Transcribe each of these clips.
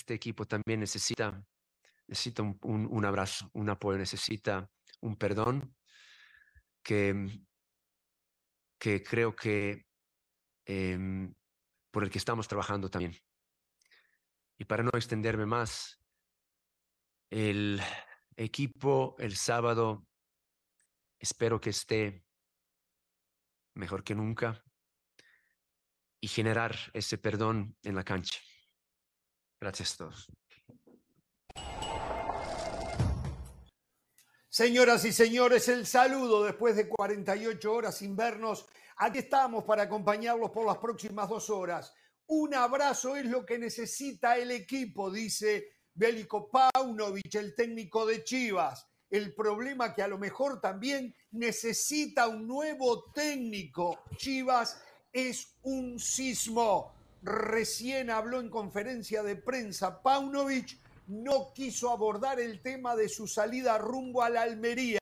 este equipo también necesita, necesita un, abrazo, un apoyo, necesita un perdón que, que creo que em, por el que estamos trabajando también. Y para no extenderme más, el equipo el sábado espero que esté mejor que nunca y generar ese perdón en la cancha. Gracias todos. Señoras y señores, el saludo después de 48 horas sin vernos. Aquí estamos para acompañarlos por las próximas dos horas. Un abrazo es lo que necesita el equipo, dice Bélico Paunovic, el técnico de Chivas. El problema que a lo mejor también necesita un nuevo técnico. Chivas es un sismo. Recién habló en conferencia de prensa Paunovic, no quiso abordar el tema de su salida rumbo a la Almería.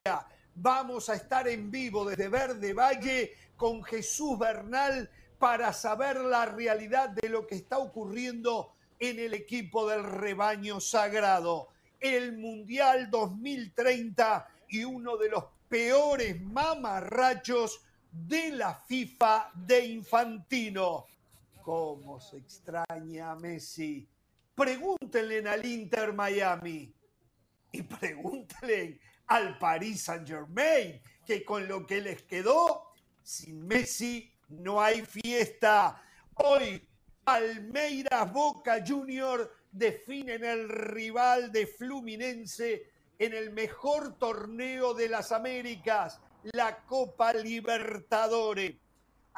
Vamos a estar en vivo desde Verde Valle con Jesús Bernal para saber la realidad de lo que está ocurriendo en el equipo del rebaño sagrado. El Mundial 2030 y uno de los peores mamarrachos de la FIFA de Infantino. ¿Cómo se extraña Messi? Pregúntenle al Inter Miami y pregúntenle al Paris Saint Germain, que con lo que les quedó, sin Messi no hay fiesta. Hoy Palmeiras Boca Junior definen el rival de Fluminense en el mejor torneo de las Américas la Copa Libertadores.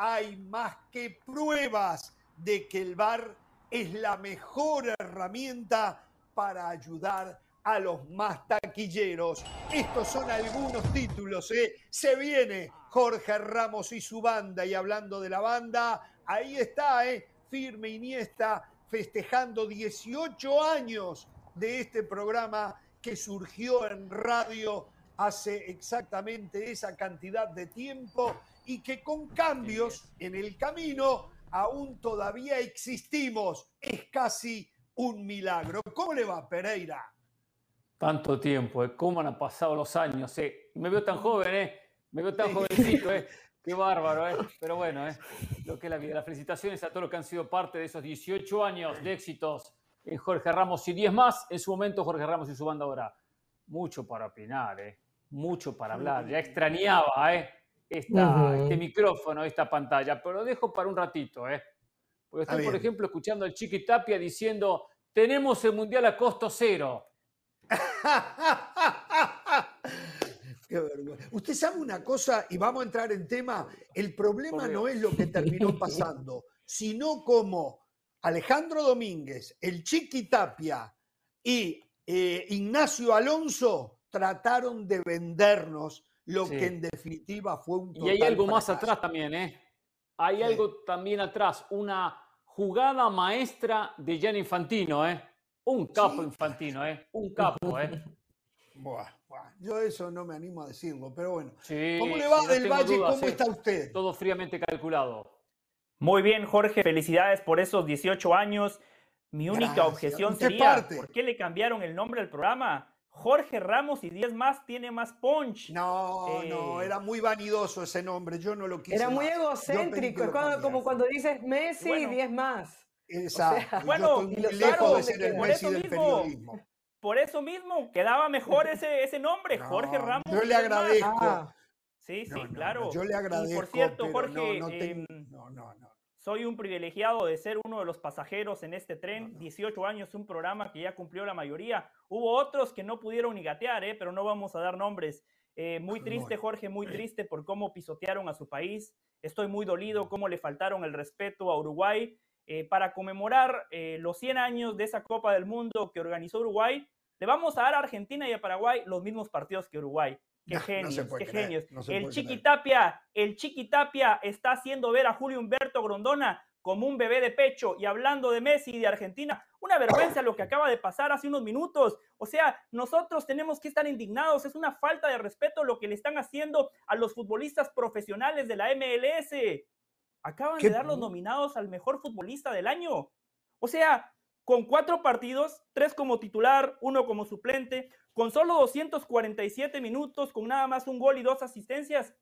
Hay más que pruebas de que el VAR es la mejor herramienta para ayudar a los más taquilleros. Estos son algunos títulos. ¿eh? Se viene Jorge Ramos y su banda. Y hablando de la banda, ahí está, ¿eh? firme Iniesta, festejando 18 años de este programa que surgió en radio hace exactamente esa cantidad de tiempo y que con cambios en el camino aún todavía existimos. Es casi un milagro. ¿Cómo le va, Pereira? Tanto tiempo, ¿eh? ¿cómo han pasado los años? Eh? Me veo tan joven, ¿eh? Me veo tan jovencito, ¿eh? Qué bárbaro, ¿eh? Pero bueno, ¿eh? Lo que es la vida. Las felicitaciones a todos los que han sido parte de esos 18 años de éxitos en Jorge Ramos y 10 más. En su momento, Jorge Ramos y su banda ahora. Mucho para opinar, ¿eh? mucho para hablar. Ya extrañaba ¿eh? Este micrófono, esta pantalla, pero lo dejo para un ratito. ¿eh? Porque estoy, por ejemplo, escuchando al Chiqui Tapia diciendo, tenemos el Mundial a costo cero. Qué vergüenza. Usted sabe una cosa, y vamos a entrar en tema, el problema no es lo que terminó pasando, sino como Alejandro Domínguez, el Chiqui Tapia y eh, Ignacio Alonso trataron de vendernos lo que en definitiva fue un total Y hay algo más atrás también, ¿eh? Hay algo también atrás, una jugada maestra de Gianni Infantino, ¿eh? Un capo Infantino, ¿eh? Un capo, ¿eh? Buah, Yo eso no me animo a decirlo, pero bueno. ¿Cómo le va del Valle? ¿Cómo está usted? Todo fríamente calculado. Muy bien, Jorge. Felicidades por esos 18 años. Mi única objeción sería, ¿por qué le cambiaron el nombre al programa? Jorge Ramos y 10 más tiene más punch. No, no, eh, era muy vanidoso ese nombre, yo no lo quise. Era muy egocéntrico, es como cuando dices Messi y 10 más. Exacto. bueno, lejos de ser el Messi del periodismo. Por eso mismo, quedaba mejor ese, ese nombre, Jorge Ramos. Yo le agradezco. Ah. Sí, sí, claro. yo le agradezco. por cierto, Jorge, em, no, no, no, soy un privilegiado de ser uno de los pasajeros en este tren. 18 años, un programa que ya cumplió la mayoría. Hubo otros que no pudieron ni gatear, ¿eh? pero no vamos a dar nombres. Eh, muy triste, Jorge, muy triste por cómo pisotearon a su país. Estoy muy dolido cómo le faltaron el respeto a Uruguay. Eh, para conmemorar eh, los 100 años de esa Copa del Mundo que organizó Uruguay, le vamos a dar a Argentina y a Paraguay los mismos partidos que Uruguay. Qué genios, qué genios. el Chiquitapia, el Chiquitapia está haciendo ver a Julio Humberto Grondona como un bebé de pecho y hablando de Messi y de Argentina. Una vergüenza lo que acaba de pasar hace unos minutos. O sea, nosotros tenemos que estar indignados. Es una falta de respeto lo que le están haciendo a los futbolistas profesionales de la MLS. Acaban de dar los nominados al mejor futbolista del año. O sea, con cuatro partidos, tres como titular, uno como suplente, con solo 247 minutos, con nada más un gol y dos asistencias.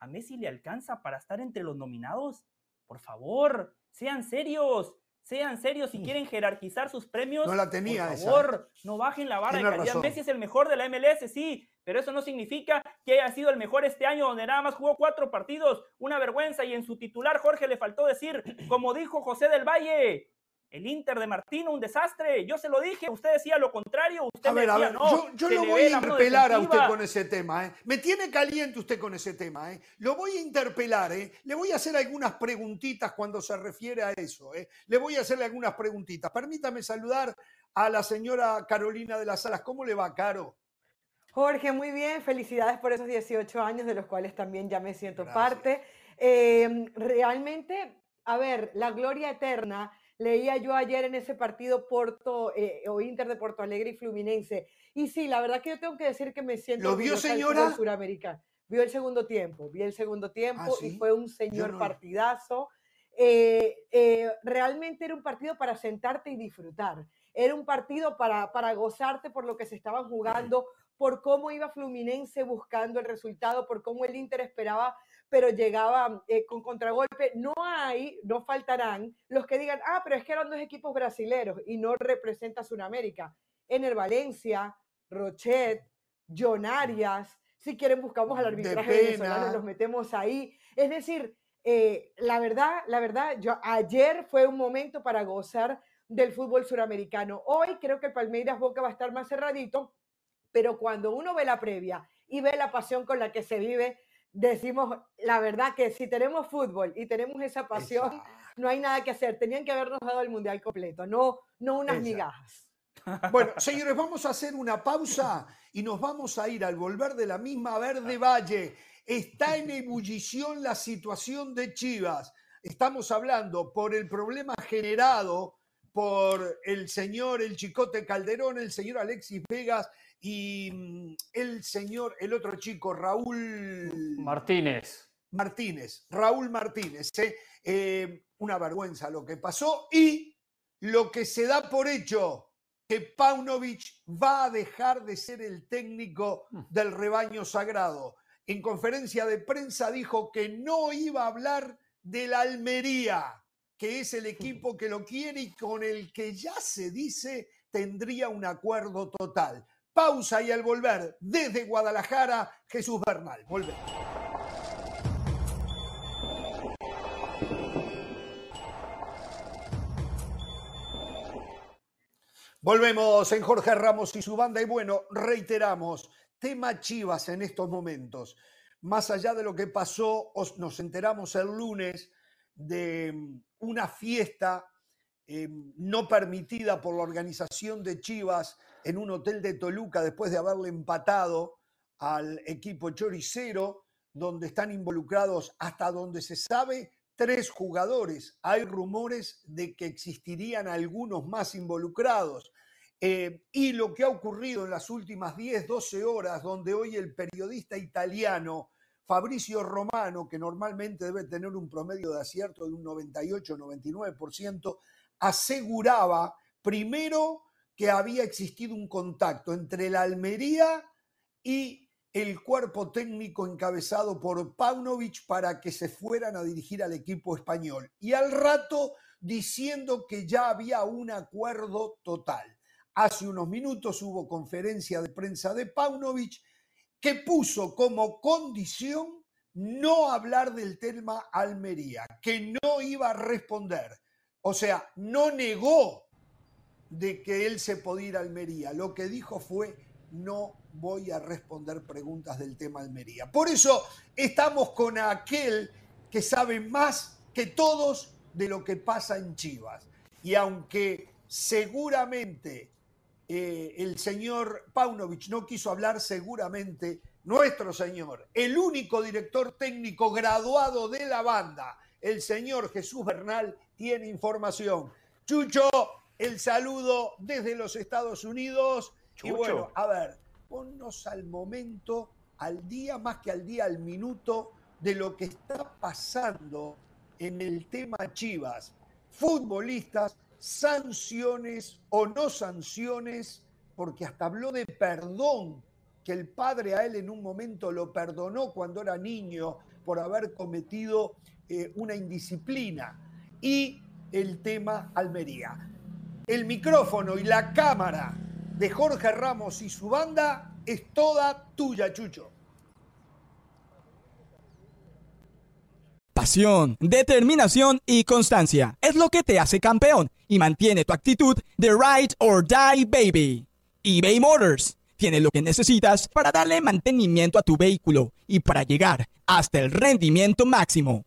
¿A Messi le alcanza para estar entre los nominados? Por favor, sean serios. Sean serios si quieren jerarquizar sus premios. No la tenía Por favor, no bajen la vara de calidad. Messi es el mejor de la MLS, sí, pero eso no significa que haya sido el mejor este año, donde nada más jugó cuatro partidos. Una vergüenza. Y en su titular, Jorge le faltó decir, como dijo José del Valle, el Inter de Martino, un desastre. Yo se lo dije, usted decía lo contrario. Usted a ver, a ver, no, yo, lo voy a interpelar a usted con ese tema. ¿eh? Me tiene caliente usted con ese tema. ¿eh? Lo voy a interpelar. ¿eh? Le voy a hacer algunas preguntitas cuando se refiere a eso. ¿eh? Le voy a hacerle algunas preguntitas. Permítame saludar a la señora Carolina de las Salas. ¿Cómo le va, Caro? Jorge, muy bien. Felicidades por esos 18 años, de los cuales también ya me siento parte. Em, realmente, a ver, la gloria eterna Leía yo ayer en ese partido Porto eh, o Inter de Porto Alegre y Fluminense. Y sí, la verdad que yo tengo que decir que me siento. ¿Lo vio, señora? Suramericana. Vio el segundo tiempo, vi el segundo tiempo ¿Ah, y fue un señor partidazo. Eh, eh, realmente era un partido para sentarte y disfrutar. Era un partido para, para gozarte por lo que se estaban jugando, por cómo iba Fluminense buscando el resultado, por cómo el Inter esperaba pero llegaba eh, con contragolpe. No hay, no faltarán los que digan, ah, pero es que eran dos equipos brasileros y no representa Sudamérica. el Valencia, Rochet, John Arias, si quieren buscamos al arbitraje venezolano, los metemos ahí. Es decir, eh, la verdad, la verdad, yo, ayer fue un momento para gozar del fútbol suramericano. Hoy creo que el Palmeiras Boca va a estar más cerradito, pero cuando uno ve la previa y ve la pasión con la que se vive, decimos la verdad que si tenemos fútbol y tenemos esa pasión, no hay nada que hacer. Tenían que habernos dado el mundial completo, no, no unas migajas. Bueno, señores, vamos a hacer una pausa y nos vamos a ir al volver de la misma Verde Valle. Está en ebullición la situación de Chivas. Estamos hablando por el problema generado por el señor El Chicote Calderón, el señor Alexis Vegas y mm, el señor, el otro chico, Raúl Martínez. Martínez, Raúl Martínez. ¿eh? Eh, una vergüenza lo que pasó y lo que se da por hecho que Paunovic va a dejar de ser el técnico mm. del rebaño sagrado. En conferencia de prensa dijo que no iba a hablar de la Almería, que es el equipo que lo quiere y con el que ya se dice tendría un acuerdo total. Pausa y al volver desde Guadalajara, Jesús Bernal. Volvemos. Volvemos en Jorge Ramos y su banda y bueno, reiteramos, tema Chivas en estos momentos. Más allá de lo que pasó, nos enteramos el lunes de mm, una fiesta eh, no permitida por la organización de Chivas en un hotel de Toluca después de haberle empatado al equipo choricero, donde están involucrados hasta donde se sabe tres jugadores. Hay rumores de que existirían algunos más involucrados. Eh, y lo que ha ocurrido en las últimas 10, 12 horas, donde hoy el periodista italiano Fabricio Romano, que normalmente debe tener un promedio de acierto de un 98-99%, aseguraba primero que había existido un contacto entre la Almería y el cuerpo técnico encabezado por Paunovic para que se fueran a dirigir al equipo español. Y al rato diciendo que ya había un acuerdo total. Hace unos minutos hubo conferencia de prensa de Paunovic que puso como condición no hablar del tema Almería, que no iba a responder. O sea, no negó de que él se podía ir a Almería. Lo que dijo fue, no voy a responder preguntas del tema Almería. Por eso estamos con aquel que sabe más que todos de lo que pasa en Chivas. Y aunque seguramente eh, el señor Paunovic no quiso hablar, seguramente nuestro señor, el único director técnico graduado de la banda, el señor Jesús Bernal, tiene información. Chucho, el saludo desde los Estados Unidos. Y bueno, a ver, ponnos al momento, al día, más que al día, al minuto, de lo que está pasando en el tema Chivas. Futbolistas sanciones o no sanciones, porque hasta habló de perdón, que el padre a él en un momento lo perdonó cuando era niño por haber cometido eh, una indisciplina. Y el tema Almería. El micrófono y la cámara de Jorge Ramos y su banda es toda tuya, Chucho. Pasión, determinación y constancia es lo que te hace campeón y mantiene tu actitud de ride or die baby. eBay Motors tiene lo que necesitas para darle mantenimiento a tu vehículo y para llegar hasta el rendimiento máximo.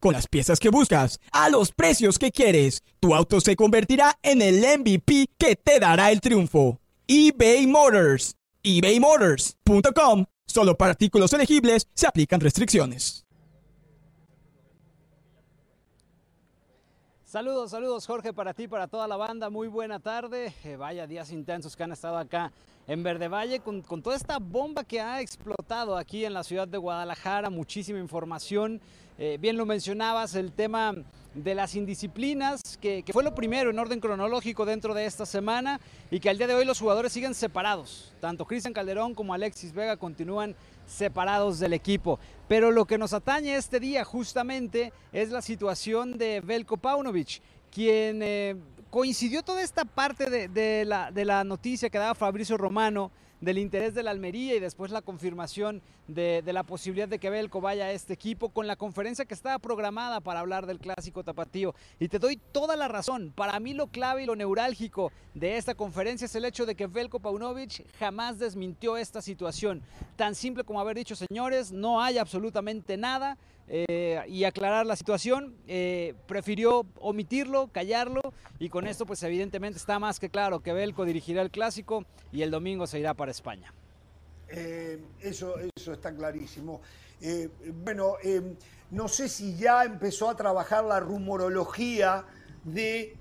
Con las piezas que buscas, a los precios que quieres, tu auto se convertirá en el MVP que te dará el triunfo. eBay Motors. ebaymotors.com Solo para artículos elegibles se aplican restricciones. Saludos, saludos Jorge para ti, para toda la banda. Muy buena tarde. Eh, vaya días intensos que han estado acá en Verde Valle con, con, toda esta bomba que ha explotado aquí en la ciudad de Guadalajara. Muchísima información. Eh, bien lo mencionabas, el tema de las indisciplinas, que, fue lo primero en orden cronológico dentro de esta semana y que al día de hoy los jugadores siguen separados. Tanto Cristian Calderón como Alexis Vega continúan separados del equipo. Pero lo que nos atañe este día justamente es la situación de Velko Paunovic, quien eh, coincidió toda esta parte de, la, de la noticia que daba Fabricio Romano del interés de la Almería y después la confirmación de, la posibilidad de que Belco vaya a este equipo con la conferencia que estaba programada para hablar del clásico tapatío. Y te doy toda la razón. Para mí lo clave y lo neurálgico de esta conferencia es el hecho de que Belko Paunovic jamás desmintió esta situación. Tan simple como haber dicho, señores, no hay absolutamente nada. Eh, y aclarar la situación, eh, prefirió omitirlo, callarlo y con esto pues evidentemente está más que claro que Belco dirigirá el clásico y el domingo se irá para España. Eh, eso, eso está clarísimo. bueno, no sé si ya empezó a trabajar la rumorología de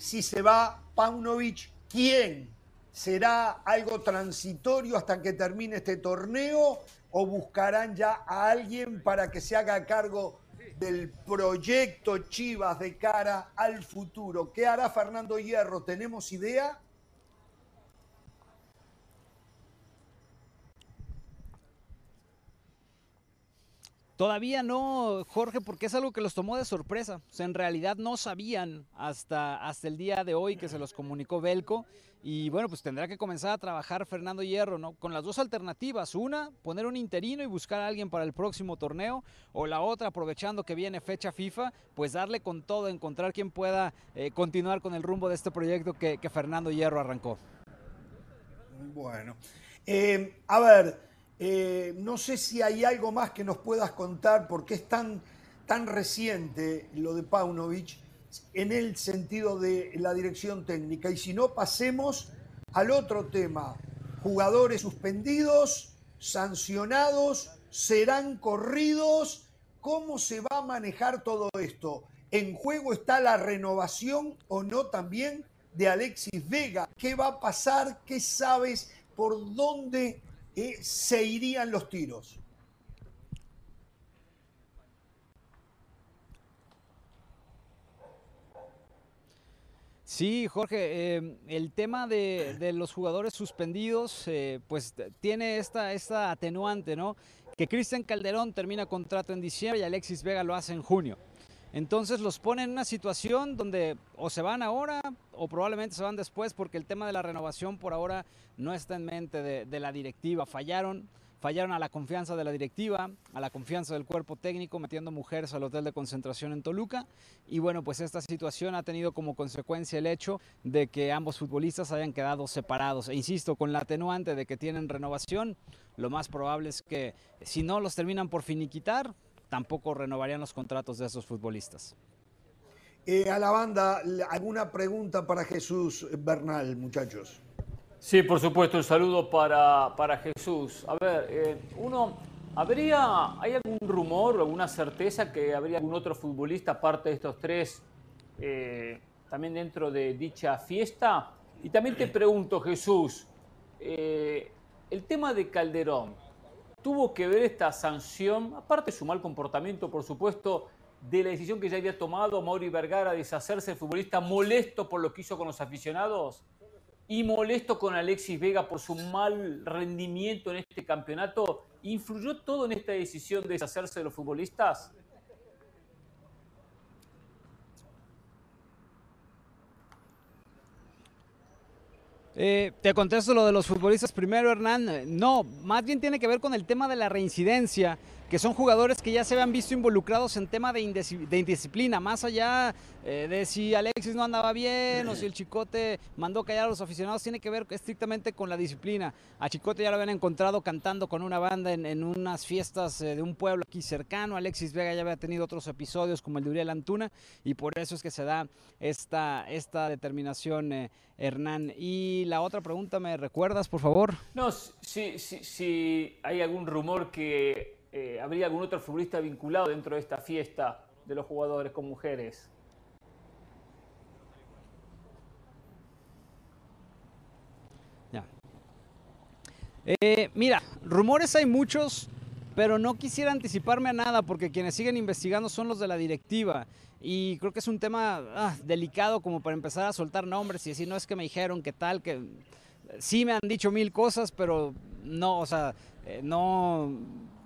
si se va Paunovic, ¿quién? ¿Será algo transitorio hasta que termine este torneo? O buscarán ya a alguien para que se haga cargo del proyecto Chivas de cara al futuro? ¿Qué hará Fernando Hierro? ¿Tenemos idea? Todavía no, Jorge, porque es algo que los tomó de sorpresa. O sea, en realidad no sabían hasta, hasta el día de hoy que se los comunicó Belco. Y bueno, pues tendrá que comenzar a trabajar Fernando Hierro, ¿no? Con las dos alternativas. Una, poner un interino y buscar a alguien para el próximo torneo. O la otra, aprovechando que viene fecha FIFA, pues darle con todo, encontrar quien pueda eh, continuar con el rumbo de este proyecto que, Fernando Hierro arrancó. Bueno, eh, a ver, eh, no sé si hay algo más que nos puedas contar porque es tan, tan reciente lo de Paunovic en el sentido de la dirección técnica. Y si no, pasemos al otro tema. Jugadores suspendidos, sancionados, serán corridos. ¿Cómo se va a manejar todo esto? ¿En juego está la renovación o no también de Alexis Vega? ¿Qué va a pasar? ¿Qué sabes? ¿Por dónde se irían los tiros. Sí, Jorge, em, el tema de, los jugadores suspendidos, eh, pues tiene esta, esta atenuante, ¿no? Que Cristian Calderón termina contrato en diciembre y Alexis Vega lo hace en junio. Entonces los pone en una situación donde o se van ahora o probablemente se van después porque el tema de la renovación por ahora no está en mente de, la directiva. Fallaron, fallaron a la confianza de la directiva, a la confianza del cuerpo técnico metiendo mujeres al hotel de concentración en Toluca. Y bueno, pues esta situación ha tenido como consecuencia el hecho de que ambos futbolistas hayan quedado separados. E insisto, con la atenuante de que tienen renovación, lo más probable es que si no los terminan por finiquitar, tampoco renovarían los contratos de esos futbolistas. Eh, a la banda, ¿alguna pregunta para Jesús Bernal, muchachos? Sí, por supuesto, un saludo para, para Jesús. A ver, eh, uno, ¿habría, ¿hay algún rumor o alguna certeza que habría algún otro futbolista aparte de estos tres eh, también dentro de dicha fiesta? Y también te pregunto, Jesús, el tema de Calderón, ¿tuvo que ver esta sanción, aparte de su mal comportamiento, por supuesto, de la decisión que ya había tomado Mauri Vergara de deshacerse del futbolista, molesto por lo que hizo con los aficionados y molesto con Alexis Vega por su mal rendimiento en este campeonato, ¿influyó todo en esta decisión de deshacerse de los futbolistas? Eh, te contesto lo de los futbolistas primero, Hernán. No, más bien tiene que ver con el tema de la reincidencia que son jugadores que ya se habían visto involucrados en tema de, indisciplina, más allá eh, de si Alexis no andaba bien o si el Chicote mandó callar a los aficionados, tiene que ver estrictamente con la disciplina. A Chicote ya lo habían encontrado cantando con una banda en, unas fiestas eh, de un pueblo aquí cercano, Alexis Vega ya había tenido otros episodios como el de Uriel Antuna y por eso es que se da esta, esta determinación, eh, Hernán. Y la otra pregunta, ¿me recuerdas, por favor? No, si, si, si hay algún rumor que eh, ¿habría algún otro futbolista vinculado dentro de esta fiesta de los jugadores con mujeres? Ya. Eh, mira, rumores hay muchos, pero no quisiera anticiparme a nada porque quienes siguen investigando son los de la directiva. Y creo que es un tema ah, delicado como para empezar a soltar nombres y decir, no es que me dijeron que tal, que sí me han dicho mil cosas, pero no, o sea, eh, no,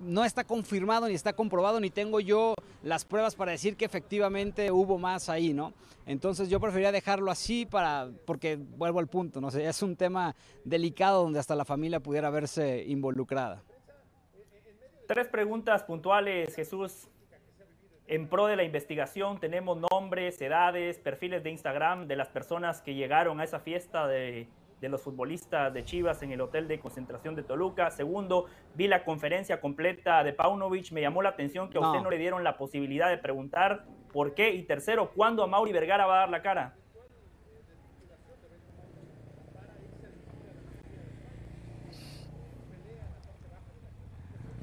no está confirmado ni está comprobado, ni tengo yo las pruebas para decir que efectivamente hubo más ahí, ¿no? Entonces yo preferiría dejarlo así para, porque vuelvo al punto, no sé, es un tema delicado donde hasta la familia pudiera verse involucrada. Tres preguntas puntuales, Jesús. En pro de la investigación tenemos nombres, edades, perfiles de Instagram de las personas que llegaron a esa fiesta de de los futbolistas de Chivas en el hotel de concentración de Toluca. Segundo, vi la conferencia completa de Paunovic, me llamó la atención que a usted no le dieron la posibilidad de preguntar por qué. Y tercero, ¿cuándo a Mauri Vergara va a dar la cara?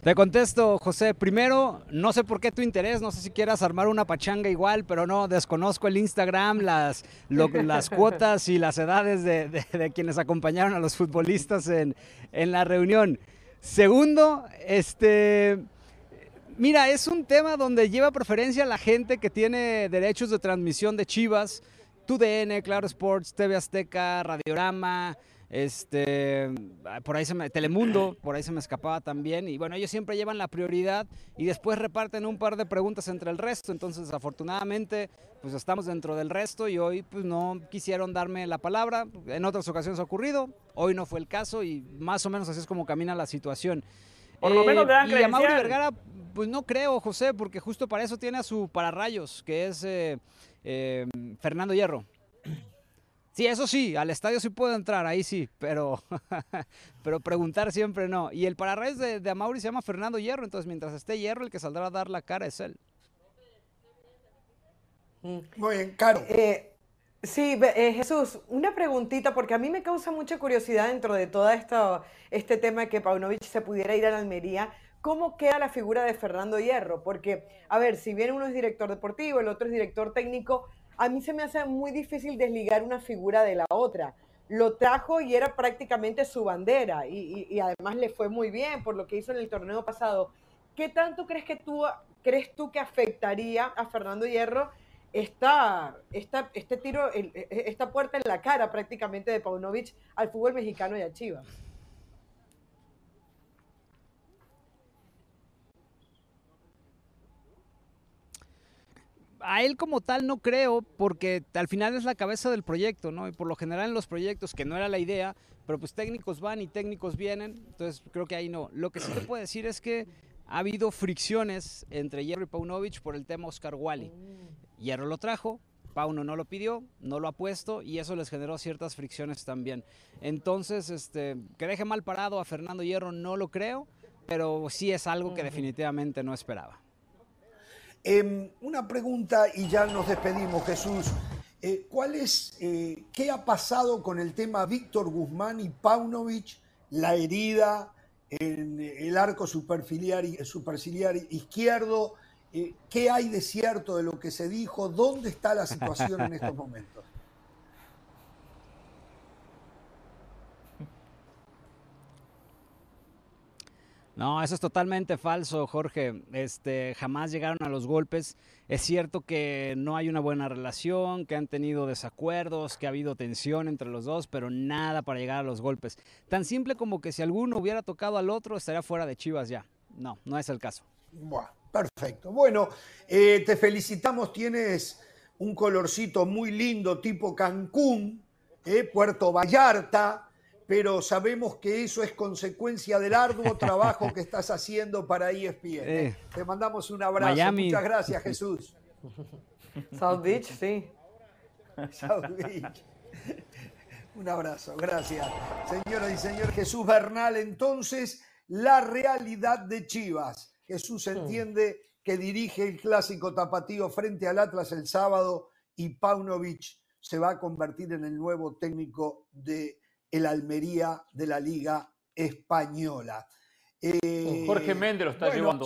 Te contesto, José. Primero, no sé por qué tu interés, no sé si quieras armar una pachanga igual, pero no, desconozco el Instagram, las, las cuotas y las edades de, quienes acompañaron a los futbolistas en, en la reunión. Segundo, este... Mira, es un tema donde lleva preferencia la gente que tiene derechos de transmisión de Chivas, TUDN, Claro Sports, TV Azteca, Radiorama, este, por ahí se me, Telemundo, por ahí se me escapaba también. Y bueno, ellos siempre llevan la prioridad y después reparten un par de preguntas entre el resto. Entonces, afortunadamente, pues estamos dentro del resto y hoy pues no quisieron darme la palabra. En otras ocasiones ha ocurrido, hoy no fue el caso y más o menos así es como camina la situación. Por lo menos eh, Y a Mauro Vergara, pues no creo, José, porque justo para eso tiene a su pararrayos, que es eh, eh, Fernando Hierro. Sí, eso sí, al estadio sí puedo entrar, ahí sí, pero, pero preguntar siempre no. Y el pararrayos de, de Amauri se llama Fernando Hierro, entonces mientras esté Hierro, el que saldrá a dar la cara es él. Mm. Muy bien, Caro. Eh, sí, eh, Jesús, una preguntita, porque a mí me causa mucha curiosidad dentro de todo esto, este tema de que Paunovic se pudiera ir a la Almería. ¿Cómo queda la figura de Fernando Hierro? Porque, a ver, si bien uno es director deportivo, el otro es director técnico, a mí se me hace muy difícil desligar una figura de la otra. Lo trajo y era prácticamente su bandera y, además le fue muy bien por lo que hizo en el torneo pasado. ¿Qué tanto crees que tú crees tú que afectaría a Fernando Hierro esta, este tiro, e, e, esta puerta en la cara prácticamente de Paunovic al fútbol mexicano y a Chivas? A él como tal no creo, porque al final es la cabeza del proyecto, ¿no? Y por lo general en los proyectos, que no era la idea, pero pues técnicos van y técnicos vienen, entonces creo que ahí no. Lo que sí te puedo decir es que ha habido fricciones entre Hierro y Paunovic por el tema Oscar Wally. Mm. Hierro lo trajo, Pauno no lo pidió, no lo ha puesto y eso les generó ciertas fricciones también. Entonces, este, que deje mal parado a Fernando Hierro no lo creo, pero sí es algo que definitivamente no esperaba. Em, una pregunta y ya nos despedimos, Jesús. Eh, ¿Cuál es, eh, qué ha pasado con el tema Víctor Guzmán y Paunovic, la herida en el arco superciliar, superciliar izquierdo? Eh, ¿Qué hay de cierto de lo que se dijo? ¿Dónde está la situación en estos momentos? No, eso es totalmente falso, Jorge. Este, jamás llegaron a los golpes. Es cierto que no hay una buena relación, que han tenido desacuerdos, que ha habido tensión entre los dos, pero nada para llegar a los golpes. Tan simple como que si alguno hubiera tocado al otro, estaría fuera de Chivas ya. No, no es el caso. perfecto. Bueno, eh, te felicitamos. Tienes un colorcito muy lindo, tipo Cancún, eh, Puerto Vallarta pero sabemos que eso es consecuencia del arduo trabajo que estás haciendo para ESPN. Eh, Te mandamos un abrazo. Muchas gracias, Jesús. South Beach, sí. South Beach. Un abrazo, gracias. Señoras y señores, Jesús Bernal, entonces, la realidad de Chivas. Jesús entiende que dirige el clásico tapatío frente al Atlas el sábado y Paunovic se va a convertir en el nuevo técnico de el Almería de la Liga Española. Eh, Jorge Méndez lo está llevando.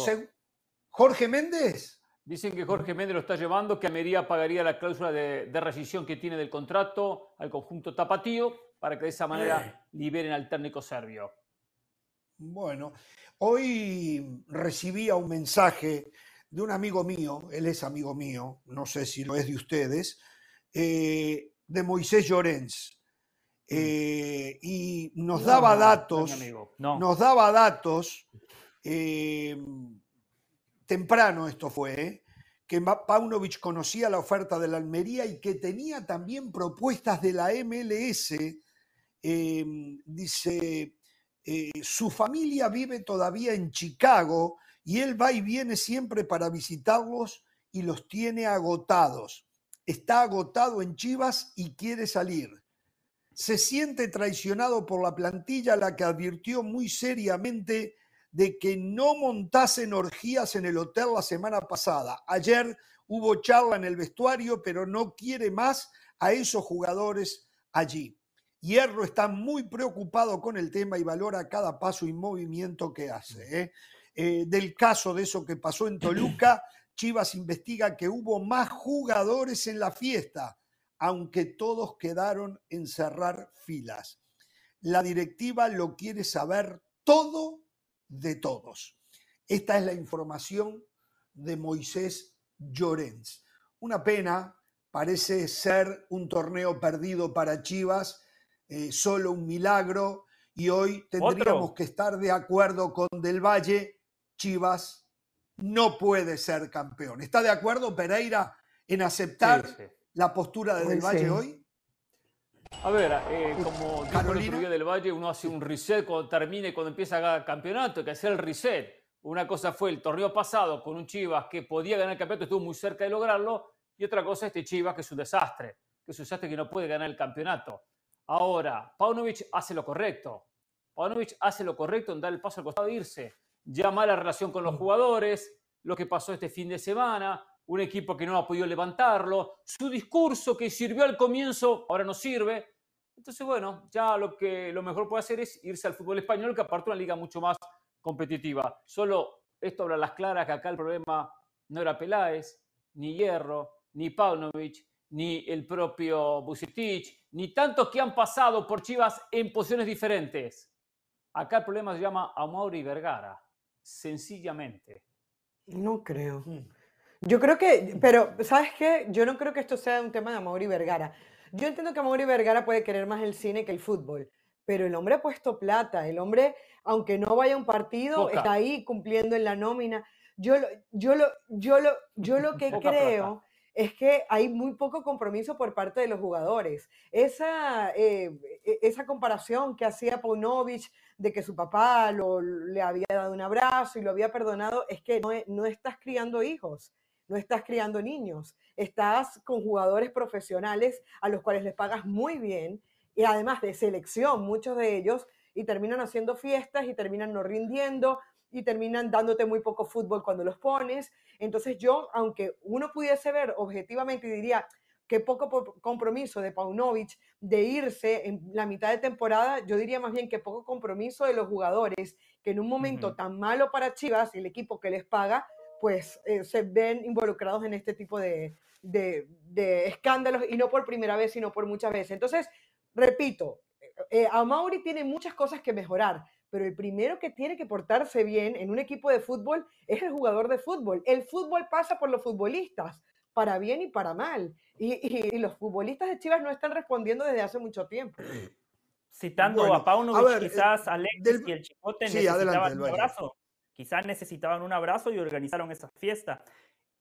¿Jorge Méndez? Dicen que Jorge Méndez lo está llevando, que Almería pagaría la cláusula de, rescisión que tiene del contrato al conjunto tapatío para que de esa manera eh. liberen al técnico serbio. Bueno, hoy recibía un mensaje de un amigo mío, él es amigo mío, no sé si lo es de ustedes, eh, de Moisés Llorens. Eh, y nos daba datos, nos daba datos, eh, temprano esto fue, eh, que Paunovic conocía la oferta de la Almería y que tenía también propuestas de la MLS. dice, su familia vive todavía en Chicago y él va y viene siempre para visitarlos y los tiene agotados. Está agotado en Chivas y quiere salir se siente traicionado por la plantilla, la que advirtió muy seriamente de que no montasen orgías en el hotel la semana pasada. Ayer hubo charla en el vestuario, pero no quiere más a esos jugadores allí. Hierro está muy preocupado con el tema y valora cada paso y movimiento que hace. ¿eh? Eh, del caso de eso que pasó en Toluca, Chivas investiga que hubo más jugadores en la fiesta aunque todos quedaron en cerrar filas. La directiva lo quiere saber todo de todos. Esta es la información de Moisés Llorens. Una pena, parece ser un torneo perdido para Chivas, eh, solo un milagro, y hoy tendríamos que estar de acuerdo con Del Valle, Chivas no puede ser campeón. ¿Está de acuerdo Pereira en aceptar la postura de Del Valle hoy? A ver, eh, como dijo el otro día Del Valle, uno hace un reset cuando termine, cuando empieza el campeonato, hay que hacer el reset. Una cosa fue el torneo pasado con un Chivas que podía ganar el campeonato, estuvo muy cerca de lograrlo, y otra cosa este Chivas que es un desastre, que es un desastre que no puede ganar el campeonato. Ahora, Paunovic hace lo correcto. Paunovic hace lo correcto en dar el paso al costado de irse. Ya mala relación con los mm. jugadores, lo que pasó este fin de semana, un equipo que no ha podido levantarlo, su discurso que sirvió al comienzo ahora no sirve. Entonces, bueno, ya lo que lo mejor puede hacer es irse al fútbol español, que aparte una liga mucho más competitiva. Solo esto habla las claras que acá el problema no era Peláez, ni Hierro, ni Paunovic, ni el propio Bucetich, ni tantos que han pasado por Chivas en posiciones diferentes. Acá el problema se llama Amaury Vergara, sencillamente. No creo. Hmm. Yo creo que, pero ¿sabes qué? Yo no creo que esto sea un tema de Amaury Vergara. Yo entiendo que Amaury Vergara puede querer más el cine que el fútbol, pero el hombre ha puesto plata, el hombre, aunque no vaya a un partido, está ahí cumpliendo en la nómina. Yo, yo, lo, yo, lo, yo lo que creo es que hay muy poco compromiso por parte de los jugadores. Esa, eh, e, esa comparación que hacía Paunovic de que su papá lo, le había dado un abrazo y lo había perdonado, es que no, no estás criando hijos no estás criando niños, estás con jugadores profesionales a los cuales les pagas muy bien y además de selección, muchos de ellos, y terminan haciendo fiestas y terminan no rindiendo y terminan dándote muy poco fútbol cuando los pones. Entonces yo, aunque uno pudiese ver objetivamente y diría que poco compromiso de Paunovic de irse en la mitad de temporada, yo diría más bien que poco compromiso de los jugadores, que en un momento tan malo para Chivas y el equipo que les paga, pues eh, se ven involucrados en este tipo de, de, escándalos y no por primera vez, sino por muchas veces. Entonces, repito, eh, a Mauri tiene muchas cosas que mejorar, pero el primero que tiene que portarse bien en un equipo de fútbol es el jugador de fútbol. El fútbol pasa por los futbolistas, para bien y para mal. Y, los futbolistas de Chivas no están respondiendo desde hace mucho tiempo. Citando a Paunovic, eh, quizás Alexis y el Chicote necesitaban un abrazo. Quizás necesitaban un abrazo y organizaron esa fiesta.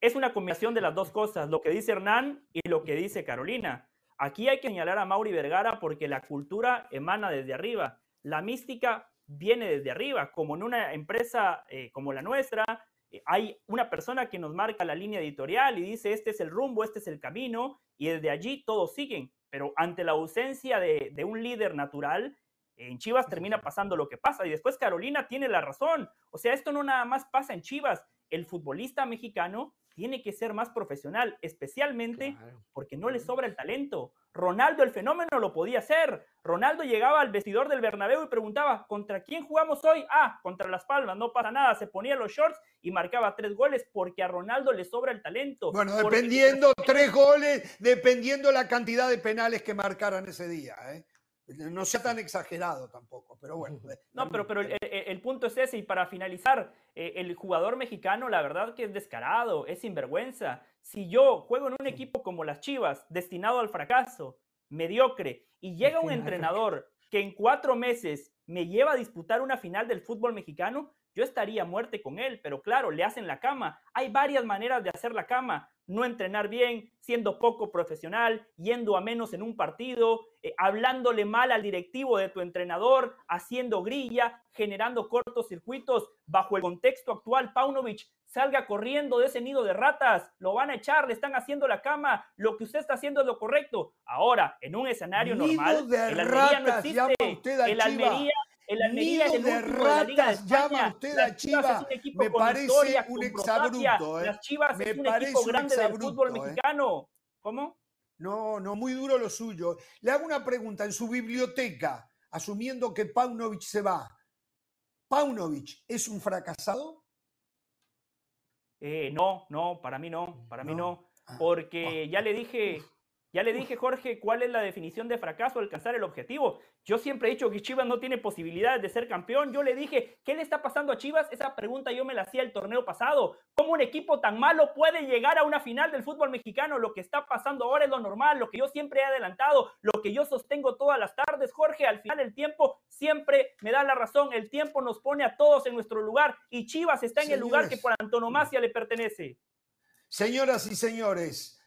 Es una combinación de las dos cosas, lo que dice Hernán y lo que dice Carolina. Aquí hay que señalar a Mauri Vergara porque la cultura emana desde arriba. La mística viene desde arriba, como en una empresa eh, como la nuestra, eh, hay una persona que nos marca la línea editorial y dice, este es el rumbo, este es el camino, y desde allí todos siguen. Pero ante la ausencia de, de un líder natural, en Chivas termina pasando lo que pasa. Y después Carolina tiene la razón. O sea, esto no nada más pasa en Chivas. El futbolista mexicano tiene que ser más profesional, especialmente porque no le sobra el talento. Ronaldo el fenómeno lo podía hacer. Ronaldo llegaba al vestidor del Bernabéu y preguntaba, ¿contra quién jugamos hoy? Ah, contra Las Palmas, no pasa nada. Se ponía los shorts y marcaba tres goles porque a Ronaldo le sobra el talento. Bueno, dependiendo tres goles, dependiendo la cantidad de penales que marcaran ese día. ¿eh? No sea tan exagerado tampoco, pero bueno. No, pero, pero el, punto es ese. Y para finalizar, eh, el jugador mexicano, la verdad que es descarado, es sinvergüenza. Si yo juego en un equipo como las Chivas, destinado al fracaso, mediocre, y llega un entrenador que en cuatro meses me lleva a disputar una final del fútbol mexicano, yo estaría muerte con él, pero claro, le hacen la cama. Hay varias maneras de hacer la cama no entrenar bien, siendo poco profesional, yendo a menos en un partido, eh, hablándole mal al directivo de tu entrenador, haciendo grilla, generando cortocircuitos. Bajo el contexto actual, Paunovic salga corriendo de ese nido de ratas, lo van a echar, le están haciendo la cama, lo que usted está haciendo es lo correcto. Ahora, en un escenario normal, el Almería no existe. El Almería el Almería el de ratas llama usted a Chivas. Me parece un exabrupto. ¿eh? Las Chivas me es un equipo grande del fútbol ¿eh? mexicano. ¿Cómo? No, no, muy duro lo suyo. Le hago una pregunta. En su biblioteca, asumiendo que Paunovic se va, ¿Paunovic es un fracasado? Eh, no, no, para mí no, para mí no. Ah, porque ya le dije, ya le dije, Jorge, cuál es la definición de fracaso, alcanzar el objetivo. Yo siempre he dicho que Chivas no tiene posibilidades de ser campeón. Yo le dije, ¿qué le está pasando a Chivas? Esa pregunta yo me la hacía el torneo pasado. ¿Cómo un equipo tan malo puede llegar a una final del fútbol mexicano? Lo que está pasando ahora es lo normal, lo que yo siempre he adelantado, lo que yo sostengo todas las tardes. Jorge, al final el tiempo siempre me da la razón. El tiempo nos pone a todos en nuestro lugar y Chivas está en el lugar que por antonomasia le pertenece. Señoras y señores,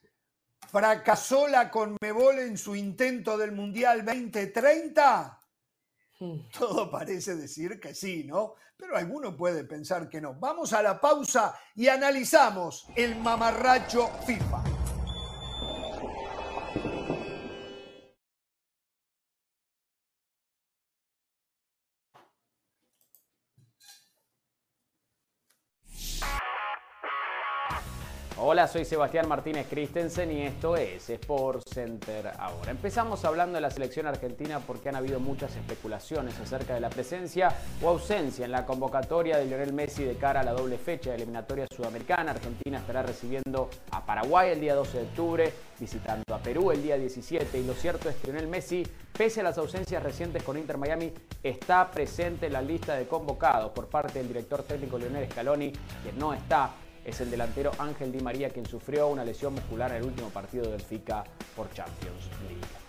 ¿Fracasó la Conmebol en su intento del Mundial 2030? Hmm. Todo parece decir que sí, ¿no? Pero alguno puede pensar que no. Vamos a la pausa y analizamos el mamarracho FIFA. Hola, soy Sebastián Martínez Christensen y esto es Sport Center ahora. Empezamos hablando de la selección argentina porque han habido muchas especulaciones acerca de la presencia o ausencia en la convocatoria de Lionel Messi de cara a la doble fecha de eliminatoria sudamericana. Argentina estará recibiendo a Paraguay el día 12 de octubre, visitando a Perú el día 17 y lo cierto es que Lionel Messi, pese a las ausencias recientes con Inter Miami, está presente en la lista de convocados por parte del director técnico Lionel Scaloni, que no está es el delantero Ángel Di María quien sufrió una lesión muscular en el último partido del FICA por Champions League.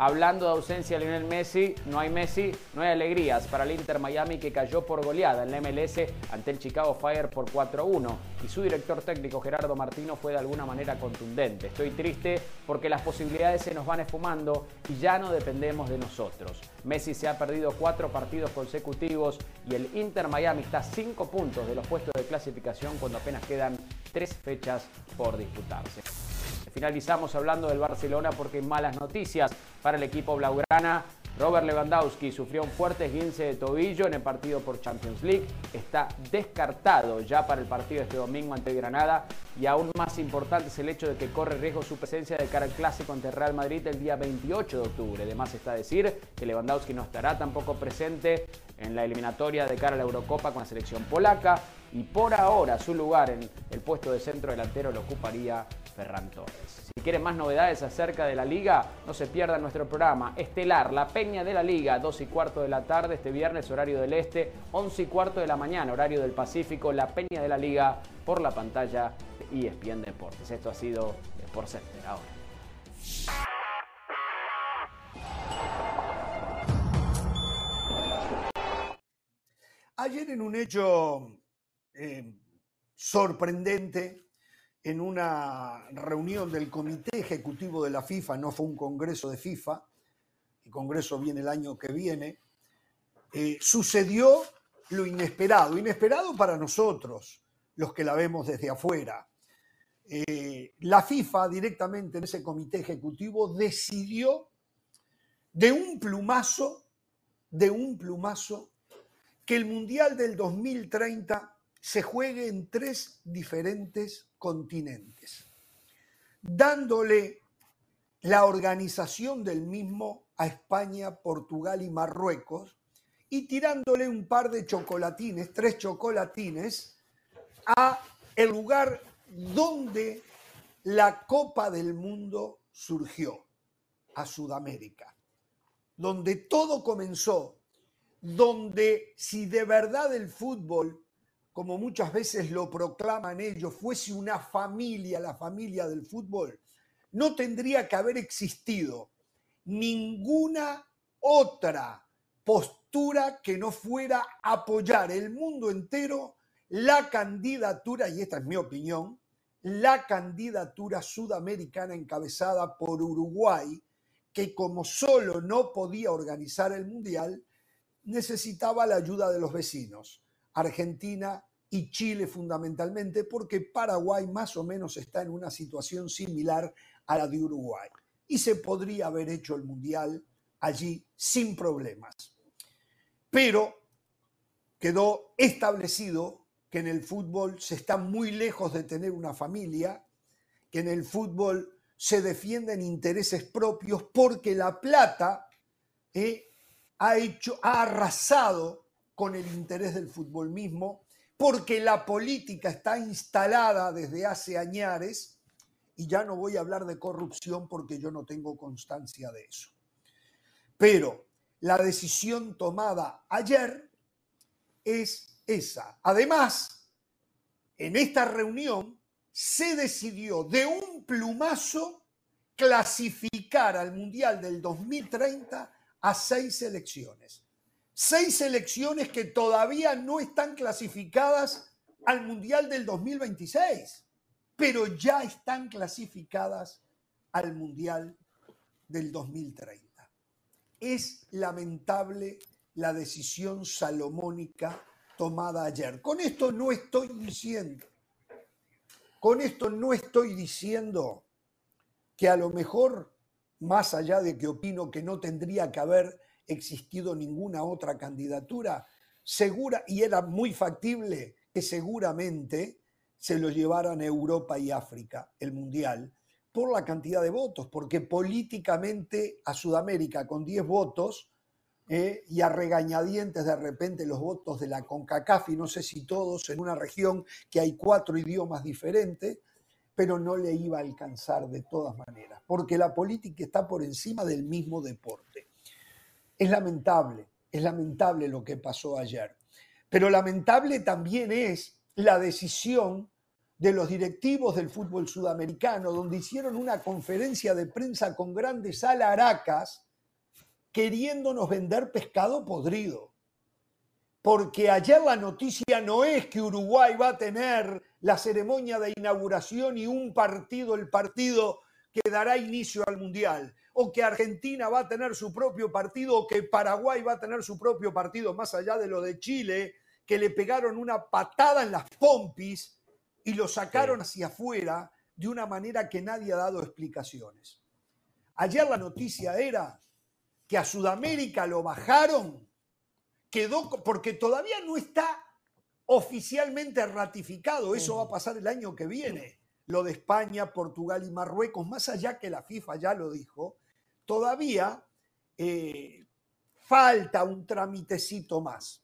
Hablando de ausencia de Lionel Messi, no hay Messi, no hay alegrías para el Inter Miami que cayó por goleada en la MLS ante el Chicago Fire por 4-1 y su director técnico Gerardo Martino fue de alguna manera contundente. Estoy triste porque las posibilidades se nos van esfumando y ya no dependemos de nosotros. Messi se ha perdido cuatro partidos consecutivos y el Inter Miami está a cinco puntos de los puestos de clasificación cuando apenas quedan tres fechas por disputarse. Finalizamos hablando del Barcelona porque malas noticias para el equipo blaugrana Robert Lewandowski sufrió un fuerte esguince de tobillo en el partido por Champions League. Está descartado ya para el partido este domingo ante Granada y aún más importante es el hecho de que corre riesgo su presencia de cara al clásico ante Real Madrid el día 28 de octubre. Además está decir que Lewandowski no estará tampoco presente en la eliminatoria de cara a la Eurocopa con la selección polaca y por ahora su lugar en el puesto de centro delantero lo ocuparía Ferran. Si quieren más novedades acerca de la liga, no se pierdan nuestro programa Estelar, La Peña de la Liga, 2 y cuarto de la tarde este viernes, horario del Este, 11 y cuarto de la mañana, horario del Pacífico, La Peña de la Liga por la pantalla de ESPN Deportes. Esto ha sido Sport Center ahora. Ayer en un hecho eh, sorprendente, en una reunión del Comité Ejecutivo de la FIFA, no fue un congreso de FIFA, el congreso viene el año que viene, eh, sucedió lo inesperado, inesperado para nosotros, los que la vemos desde afuera. Eh, la FIFA directamente en ese comité ejecutivo decidió de un plumazo, de un plumazo, que el Mundial del 2030 se juegue en tres diferentes continentes, dándole la organización del mismo a España, Portugal y Marruecos, y tirándole un par de chocolatines, tres chocolatines, a el lugar donde la Copa del Mundo surgió, a Sudamérica, donde todo comenzó donde si de verdad el fútbol, como muchas veces lo proclaman ellos, fuese una familia, la familia del fútbol, no tendría que haber existido ninguna otra postura que no fuera apoyar el mundo entero la candidatura, y esta es mi opinión, la candidatura sudamericana encabezada por Uruguay, que como solo no podía organizar el Mundial, necesitaba la ayuda de los vecinos, Argentina y Chile fundamentalmente, porque Paraguay más o menos está en una situación similar a la de Uruguay. Y se podría haber hecho el Mundial allí sin problemas. Pero quedó establecido que en el fútbol se está muy lejos de tener una familia, que en el fútbol se defienden intereses propios porque la plata eh, ha hecho, ha arrasado con el interés del fútbol mismo, porque la política está instalada desde hace años, y ya no voy a hablar de corrupción porque yo no tengo constancia de eso. Pero la decisión tomada ayer es esa. Además, en esta reunión se decidió de un plumazo clasificar al Mundial del 2030 a seis selecciones. Seis selecciones que todavía no están clasificadas al Mundial del 2026, pero ya están clasificadas al Mundial del 2030. Es lamentable la decisión salomónica tomada ayer. Con esto no estoy diciendo, con esto no estoy diciendo que a lo mejor más allá de que opino que no tendría que haber existido ninguna otra candidatura, segura, y era muy factible que seguramente se lo llevaran Europa y África, el Mundial, por la cantidad de votos, porque políticamente a Sudamérica con 10 votos eh, y a regañadientes de repente los votos de la CONCACAF, y no sé si todos en una región que hay cuatro idiomas diferentes, pero no le iba a alcanzar de todas maneras, porque la política está por encima del mismo deporte. Es lamentable, es lamentable lo que pasó ayer, pero lamentable también es la decisión de los directivos del fútbol sudamericano, donde hicieron una conferencia de prensa con grandes alaracas, queriéndonos vender pescado podrido. Porque ayer la noticia no es que Uruguay va a tener la ceremonia de inauguración y un partido, el partido que dará inicio al Mundial, o que Argentina va a tener su propio partido, o que Paraguay va a tener su propio partido, más allá de lo de Chile, que le pegaron una patada en las pompis y lo sacaron hacia afuera de una manera que nadie ha dado explicaciones. Ayer la noticia era que a Sudamérica lo bajaron, quedó porque todavía no está oficialmente ratificado. Eso va a pasar el año que viene. Lo de España, Portugal y Marruecos, más allá que la FIFA ya lo dijo, todavía eh, falta un tramitecito más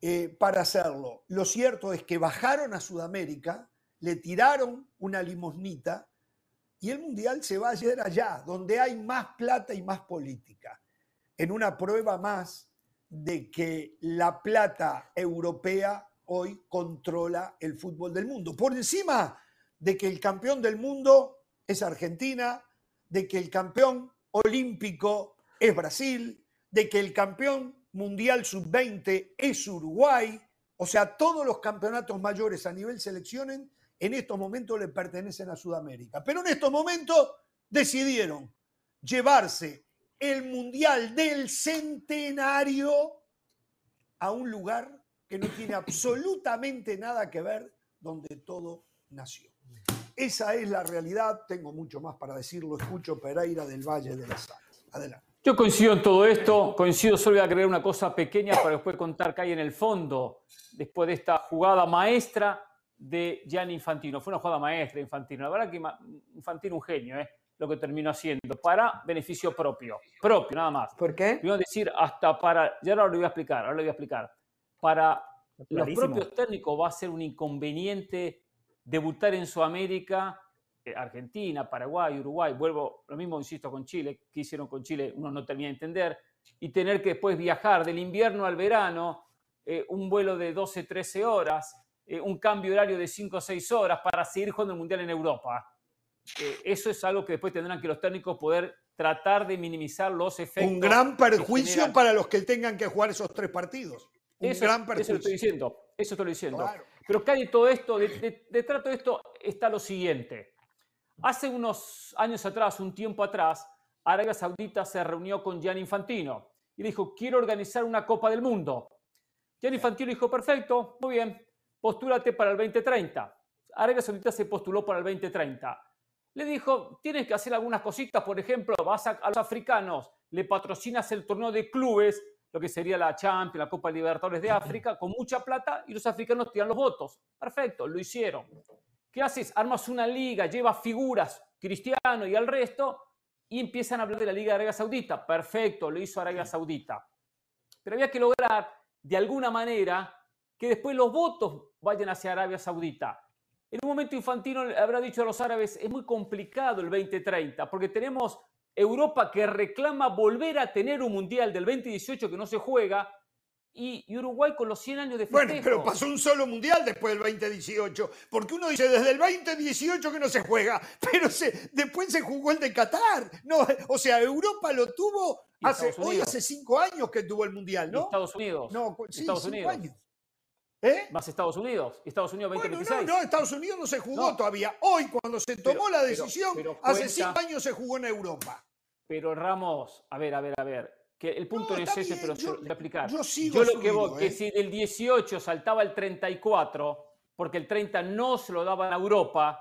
eh, para hacerlo. Lo cierto es que bajaron a Sudamérica, le tiraron una limosnita y el Mundial se va a hacer allá, donde hay más plata y más política, en una prueba más de que la plata europea hoy controla el fútbol del mundo. Por encima de que el campeón del mundo es Argentina, de que el campeón olímpico es Brasil, de que el campeón mundial sub-20 es Uruguay, o sea, todos los campeonatos mayores a nivel selecciones en estos momentos le pertenecen a Sudamérica. Pero en estos momentos decidieron llevarse el Mundial del Centenario a un lugar que no tiene absolutamente nada que ver donde todo nació. Esa es la realidad, tengo mucho más para decirlo, escucho Pereira del Valle de las Alas. Adelante. Yo coincido en todo esto, coincido, solo voy a creer una cosa pequeña para después contar que hay en el fondo, después de esta jugada maestra de Gianni Infantino. Fue una jugada maestra Infantino. La verdad que Infantino un genio, ¿eh? lo que terminó haciendo, para beneficio propio. Propio, nada más. ¿Por qué? A decir hasta para, ya ahora lo voy a explicar, ahora lo voy a explicar. Para los propios técnicos va a ser un inconveniente debutar en Sudamérica, eh, Argentina, Paraguay, Uruguay, vuelvo, lo mismo insisto con Chile, que hicieron con Chile, uno no termina de entender, y tener que después viajar del invierno al verano, eh, un vuelo de 12, 13 horas, eh, un cambio horario de 5 o 6 horas para seguir jugando el Mundial en Europa. Eh, eso es algo que después tendrán que los técnicos poder tratar de minimizar los efectos. Un gran perjuicio para los que tengan que jugar esos tres partidos. Un eso, gran perjuicio. Eso lo estoy diciendo. Eso estoy diciendo. Pero que hay todo esto, detrás de, de esto está lo siguiente. Hace unos años atrás, un tiempo atrás, Arabia Saudita se reunió con Gianni Infantino y dijo, quiero organizar una Copa del Mundo. Gianni Infantino dijo, perfecto, muy bien, postúlate para el 2030. Arabia Saudita se postuló para el 2030. Le dijo, tienes que hacer algunas cositas, por ejemplo, vas a, los africanos, le patrocinas el torneo de clubes, lo que sería la Champions, la Copa Libertadores de África, con mucha plata y los africanos tiran los votos. Perfecto, lo hicieron. ¿Qué haces? Armas una liga, llevas figuras, Cristiano y al resto, y empiezan a hablar de la Liga de Arabia Saudita. Perfecto, lo hizo Arabia Saudita. Pero había que lograr, de alguna manera, que después los votos vayan hacia Arabia Saudita. En un momento Infantino habrá dicho a los árabes, es muy complicado el 2030, porque tenemos Europa que reclama volver a tener un mundial del 2018 que no se juega, y, Uruguay con los 100 años de festejo. Bueno, pero pasó un solo mundial después del 2018, porque uno dice desde el 2018 que no se juega, pero se, después se jugó el de Qatar. No, o sea, Europa lo tuvo hace, hoy hace cinco años que tuvo el mundial, ¿no? Estados Unidos. No, sí, Estados Unidos. años. ¿Eh? Más Estados Unidos. Estados Unidos 2026. no, no, Estados Unidos no se jugó todavía. Hoy, cuando se tomó la decisión, hace cinco años se jugó en Europa. Pero Ramos, a ver, a ver, a ver. Que el punto no, es ese, pero yo, voy a explicar. Yo sigo Yo lo que voy, que ¿eh? si del 18 saltaba el 34, porque el 30 no se lo daban a Europa,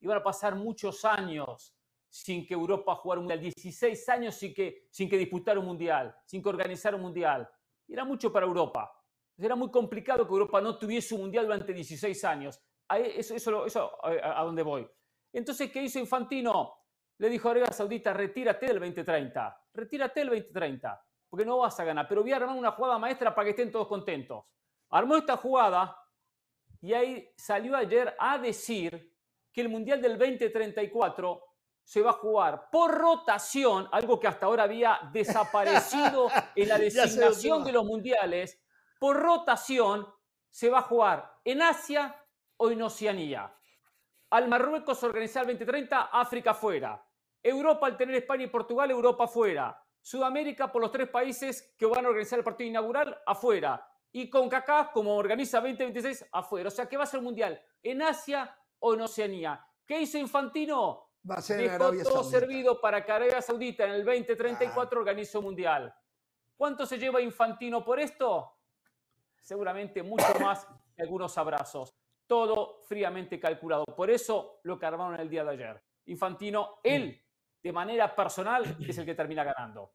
iban a pasar muchos años sin que Europa jugara un mundial, 16 años sin que, sin que disputara un mundial, sin que organizara un mundial. Y era mucho para Europa. Era muy complicado que Europa no tuviese un mundial durante 16 años. Eso, eso, eso a, dónde voy. Entonces, ¿qué hizo Infantino? Le dijo a Arabia Saudita, retírate del 2030, retírate del 2030, porque no vas a ganar. Pero voy a armar una jugada maestra para que estén todos contentos. Armó esta jugada y ahí salió ayer a decir que el Mundial del 2034 se va a jugar por rotación, algo que hasta ahora había desaparecido en la designación de los mundiales, por rotación se va a jugar en Asia o en Oceanía. Al Marruecos organizar el 2030, África fuera. Europa al tener España y Portugal, Europa fuera. Sudamérica por los tres países que van a organizar el partido inaugural, afuera. Y con CACAF, como organiza 2026, afuera. O sea que va a ser un mundial en Asia o en Oceanía. ¿Qué hizo Infantino? Va a ser Dejó todo servido para que Arabia Saudita en el 2034 organice un mundial. ¿Cuánto se lleva Infantino por esto? Seguramente mucho más que algunos abrazos. Todo fríamente calculado. Por eso lo que armaron el día de ayer. Infantino, él, de manera personal, es el que termina ganando.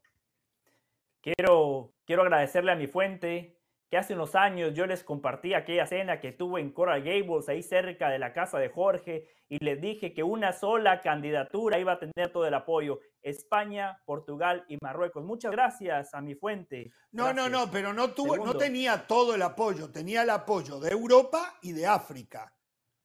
quiero, quiero agradecerle a mi fuente, que hace unos años yo les compartí aquella cena que tuve en Coral Gables, ahí cerca de la casa de Jorge, y les dije que una sola candidatura iba a tener todo el apoyo. España, Portugal y Marruecos. Muchas gracias a mi fuente. No, no, no, pero no tuvo, no tenía todo el apoyo, tenía el apoyo de Europa y de África.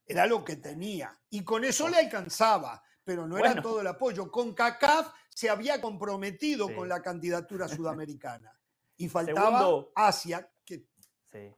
Era lo que tenía. Y con eso le alcanzaba, pero no era todo el apoyo. Con CACAF se había comprometido con la candidatura sudamericana. Y faltaba Asia, Sí.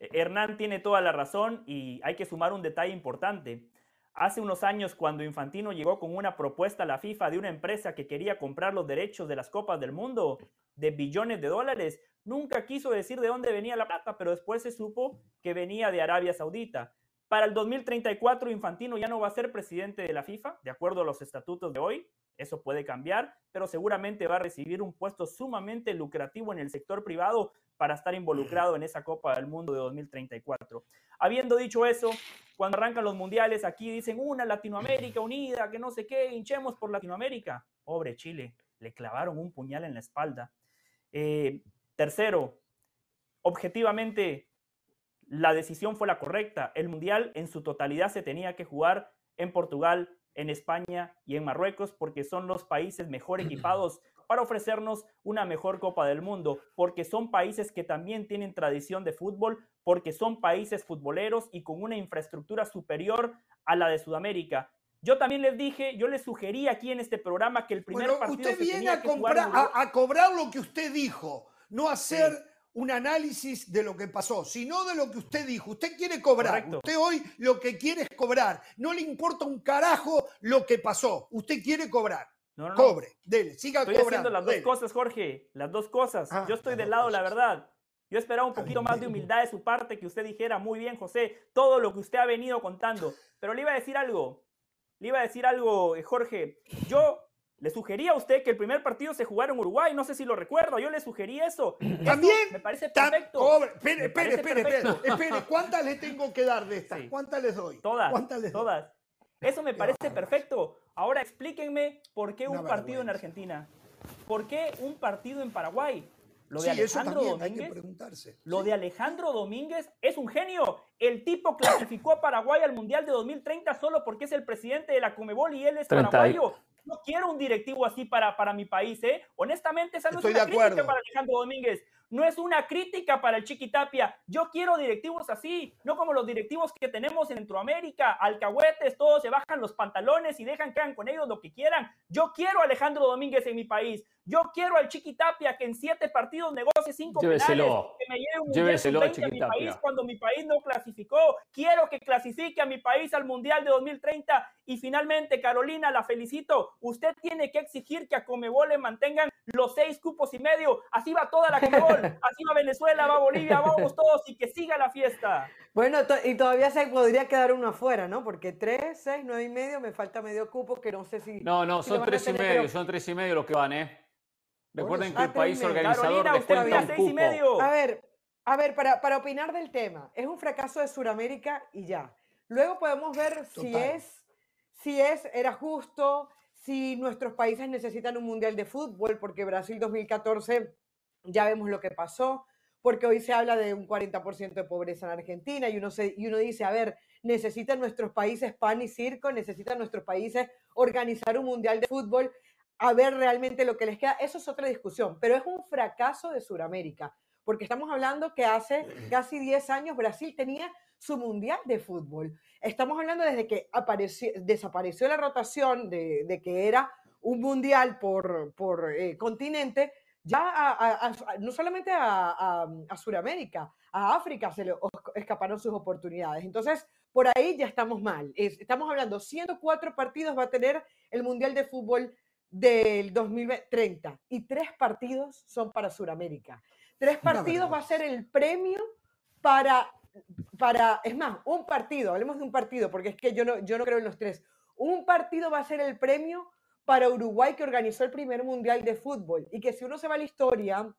E, Hernán tiene toda la razón y hay que sumar un detalle importante. Hace unos años, cuando Infantino llegó con una propuesta a la FIFA de una empresa que quería comprar los derechos de las Copas del Mundo de billones de dólares, nunca quiso decir de dónde venía la plata, pero después se supo que venía de Arabia Saudita. Para el 2034, Infantino ya no va a ser presidente de la FIFA, de acuerdo a los estatutos de hoy. Eso puede cambiar, pero seguramente va a recibir un puesto sumamente lucrativo en el sector privado para estar involucrado en esa Copa del Mundo de 2034. Habiendo dicho eso, cuando arrancan los mundiales, aquí dicen una Latinoamérica unida, que no sé qué, hinchemos por Latinoamérica. Pobre Chile, le clavaron un puñal en la espalda. Eh, tercero, objetivamente, la decisión fue la correcta. El mundial en su totalidad se tenía que jugar en Portugal, en España y en Marruecos porque son los países mejor equipados para ofrecernos una mejor Copa del Mundo, porque son países que también tienen tradición de fútbol, porque son países futboleros y con una infraestructura superior a la de Sudamérica. Yo también les dije, yo les sugerí aquí en este programa que el primer partido usted viene a, a, cobrar lo que usted dijo, no hacer un análisis de lo que pasó, sino de lo que usted dijo. Usted quiere cobrar. Usted hoy lo que quiere es cobrar. No le importa un carajo lo que pasó. Usted quiere cobrar. Cobre, dele, siga estoy haciendo las dos cosas, Jorge. Las dos cosas. Ah, Yo estoy del lado de la verdad. Yo esperaba un poquito más de humildad de su parte, que usted dijera, muy bien, José, todo lo que usted ha venido contando. Pero le iba a decir algo. Le iba a decir algo, eh, Jorge. Yo le sugería a usted que el primer partido se jugara en Uruguay, no sé si lo recuerdo, yo le sugerí eso. También. me parece perfecto. Espere, espere, espere, espere, ¿Cuántas le tengo que dar de estas? ¿Cuántas les doy? Todas. ¿Cuántas les todas. Eso me parece perfecto. Ahora explíquenme por qué un partido en Argentina. ¿Por qué un partido en Paraguay? Lo de Alejandro Domínguez. Lo de Alejandro Domínguez es un genio. El tipo clasificó a Paraguay al Mundial de 2030 solo porque es el presidente de la Comebol y él es paraguayo. No quiero un directivo así para, para mi país, ¿eh? Honestamente, esa no es una crítica para Alejandro Domínguez. No es una crítica para el Chiquitapia. Yo quiero directivos así, no como los directivos que tenemos en Centroamérica, alcahuetes, todos se bajan los pantalones y dejan que hagan con ellos lo que quieran. Yo quiero a Alejandro Domínguez en mi país. Yo quiero al Chiquitapia que en siete partidos negocie cinco Lléveselo. penales, que me lleve un Mundial a mi país cuando mi país no clasificó. Quiero que clasifique a mi país al Mundial de 2030 y finalmente, Carolina, la felicito. Usted tiene que exigir que a Comebol le mantengan los seis cupos y medio. Así va toda la Comebol. Así va Venezuela, va Bolivia, vamos todos y que siga la fiesta. Bueno, y todavía se podría quedar uno afuera, ¿no? Porque tres, seis, nueve y medio, me falta medio cupo que no sé si. No, no, son tres y medio, son tres y medio los que van, ¿eh? Recuerden que el país organizador Carolina, un seis y medio. A ver, a ver, para, para opinar del tema, es un fracaso de Sudamérica y ya. Luego podemos ver si es si es, era justo, si nuestros países necesitan un mundial de fútbol, porque Brasil 2014 ya vemos lo que pasó, porque hoy se habla de un 40% de pobreza en Argentina y uno, se, y uno dice, a ver, necesitan nuestros países pan y circo, necesitan nuestros países organizar un mundial de fútbol, a ver realmente lo que les queda. Eso es otra discusión, pero es un fracaso de Sudamérica, porque estamos hablando que hace casi 10 años Brasil tenía su mundial de fútbol. Estamos hablando desde que apareció, desapareció la rotación de, que era un mundial por, por eh, continente, ya no solamente a, a, Sudamérica, a África se le escaparon sus oportunidades. Entonces, por ahí ya estamos mal. estamos hablando, 104 partidos va a tener el Mundial de Fútbol del 2030 y tres partidos son para Sudamérica. Tres partidos va a ser el premio para para, es más, un partido, hablemos de un partido, porque es que yo no, yo no creo en los tres. Un partido va a ser el premio para Uruguay que organizó el primer mundial de fútbol. Y que si uno se va a la historia,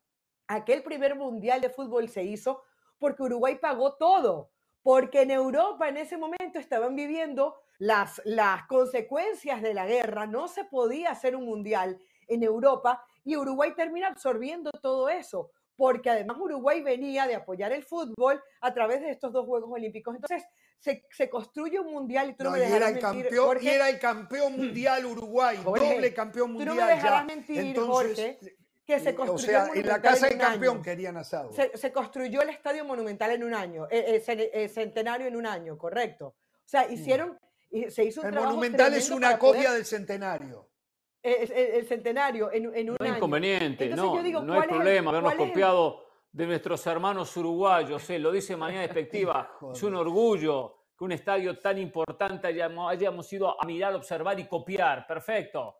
aquel primer mundial de fútbol se hizo porque Uruguay pagó todo. Porque en Europa en ese momento estaban viviendo las, las consecuencias de la guerra, no se podía hacer un mundial en Europa Y Uruguay termina absorbiendo todo eso, porque además Uruguay venía de apoyar el fútbol a través de estos dos Juegos Olímpicos. Entonces, se, construye un mundial y tú no, me dejarás era el campeón, y era el campeón mundial Uruguay, doble campeón mundial. Tú no me dejarás mentir, Jorge, que se construyó. O sea, en la casa del campeón querían asado. Se, construyó el estadio monumental en un año, eh, eh, eh, centenario en un año, correcto. O sea, mm. hicieron, se hizo un El monumental es una copia del centenario. El, centenario en, en un no año. inconveniente, no, no hay problema habernos copiado de nuestros hermanos uruguayos, lo dice de manera despectiva, es un orgullo que un estadio tan importante hayamos, hayamos ido a mirar, observar y copiar, perfecto.